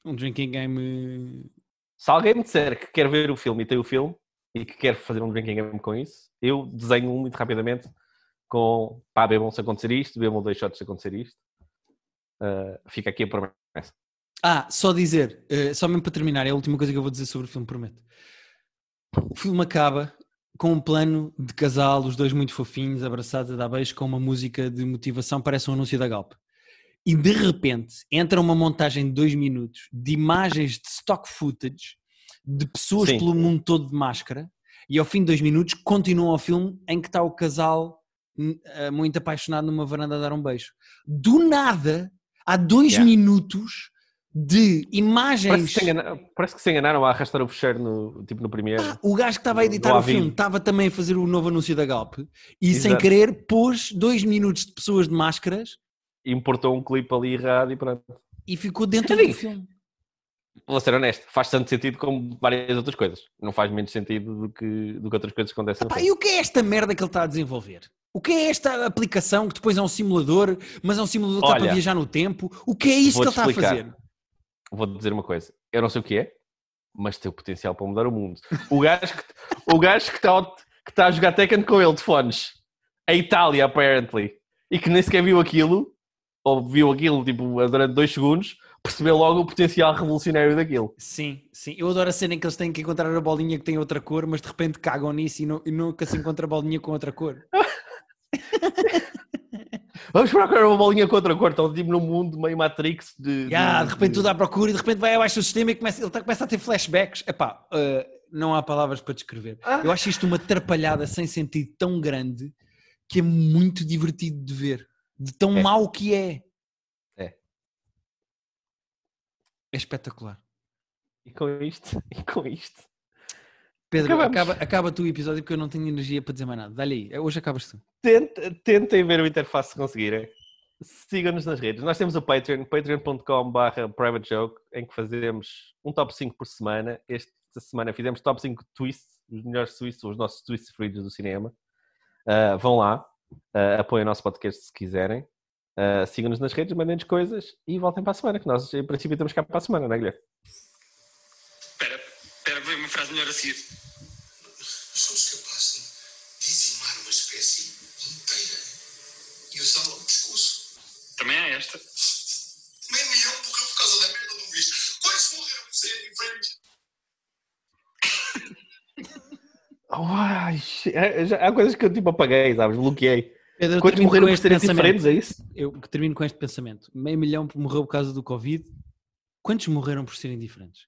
Um drinking game. Se alguém me disser que quer ver o filme e tem o filme e que quer fazer um drinking game com isso, eu desenho um muito rapidamente com pá, bebam se acontecer isto, bebam dois shots se acontecer isto. Uh, fica aqui a promessa. Ah, só dizer, eh, só mesmo para terminar, é a última coisa que eu vou dizer sobre o filme, prometo. O filme acaba com um plano de casal, os dois muito fofinhos, abraçados a dar beijos, com uma música de motivação, parece um anúncio da Galp. E de repente entra uma montagem de dois minutos de imagens de stock footage de pessoas Sim. pelo mundo todo de máscara, e ao fim de dois minutos continua o filme em que está o casal hum, eh, muito apaixonado numa varanda a dar um beijo. Do nada, há dois Yeah. minutos de imagens. Parece que, se enganaram, que se enganaram a arrastar o fecheiro no, tipo, no primeiro. Ah, o gajo que estava a editar o filme estava também a fazer o novo anúncio da Galp e sem Exato. querer pôs dois minutos de pessoas de máscaras Importou um clipe ali errado e pronto. e ficou dentro do filme. Vou ser honesto, faz tanto sentido como várias outras coisas. Não faz menos sentido do que, do que outras coisas que acontecem no Pá, filme. e o que é esta merda que ele está a desenvolver? O que é esta aplicação que depois é um simulador, mas é um simulador que está para Olha, viajar no tempo? O que é isto que ele está a fazer? Vou dizer uma coisa. Eu não sei o que é, mas tem o potencial para mudar o mundo. O gajo que, o gajo que está que está a jogar Tekken com ele de fones. A Itália, apparently. E que nem sequer viu aquilo, ou viu aquilo tipo, durante dois segundos, percebeu logo o potencial revolucionário daquilo. Sim, sim. Eu adoro a cena em que eles têm que encontrar a bolinha que tem outra cor, mas de repente cagam nisso e, nu- e nunca se encontra a bolinha com outra cor. Vamos procurar uma bolinha com outra cor. Estão tipo num mundo meio Matrix de. Ya, de- de repente tudo à procura e de repente vai abaixo do sistema e começa, ele tá- começa a ter flashbacks. Epá, uh, não há palavras para descrever. Ah. Eu acho isto uma trapalhada sem sentido tão grande que é muito divertido de ver. De tão É. mau que é. É. É espetacular. E com isto, e com isto. Pedro, Acabamos. acaba, acaba tu o episódio porque eu não tenho energia para dizer mais nada. Dá-lhe aí, hoje acabas tu. Tente- tentem ver o interface se conseguirem. Sigam-nos nas redes. Nós temos o Patreon, patreon.com.br private joke, em que fazemos um top 5 por semana. Esta semana fizemos top 5 twists, os melhores twists, os nossos twists preferidos do cinema. Ah, vão lá, ah, apoiem o nosso podcast se quiserem. Ah, Sigam-nos nas redes, mandem-nos coisas e voltem para a semana, que nós em princípio estamos cá para a semana, não é, Guilherme? Melhor a seguir. Somos capazes de dizimar uma espécie inteira e usá-la ao pescoço. Também há esta. Meio milhão morreu por causa da merda do bicho. Quantos morreram por serem diferentes? Ai, é- já- há coisas que eu tipo apaguei, sabes? Bloqueei. Pedro, Quantos morreram por serem diferentes, é isso? Eu termino com este pensamento. Meio milhão morreu por causa do Covid. Quantos morreram por serem diferentes?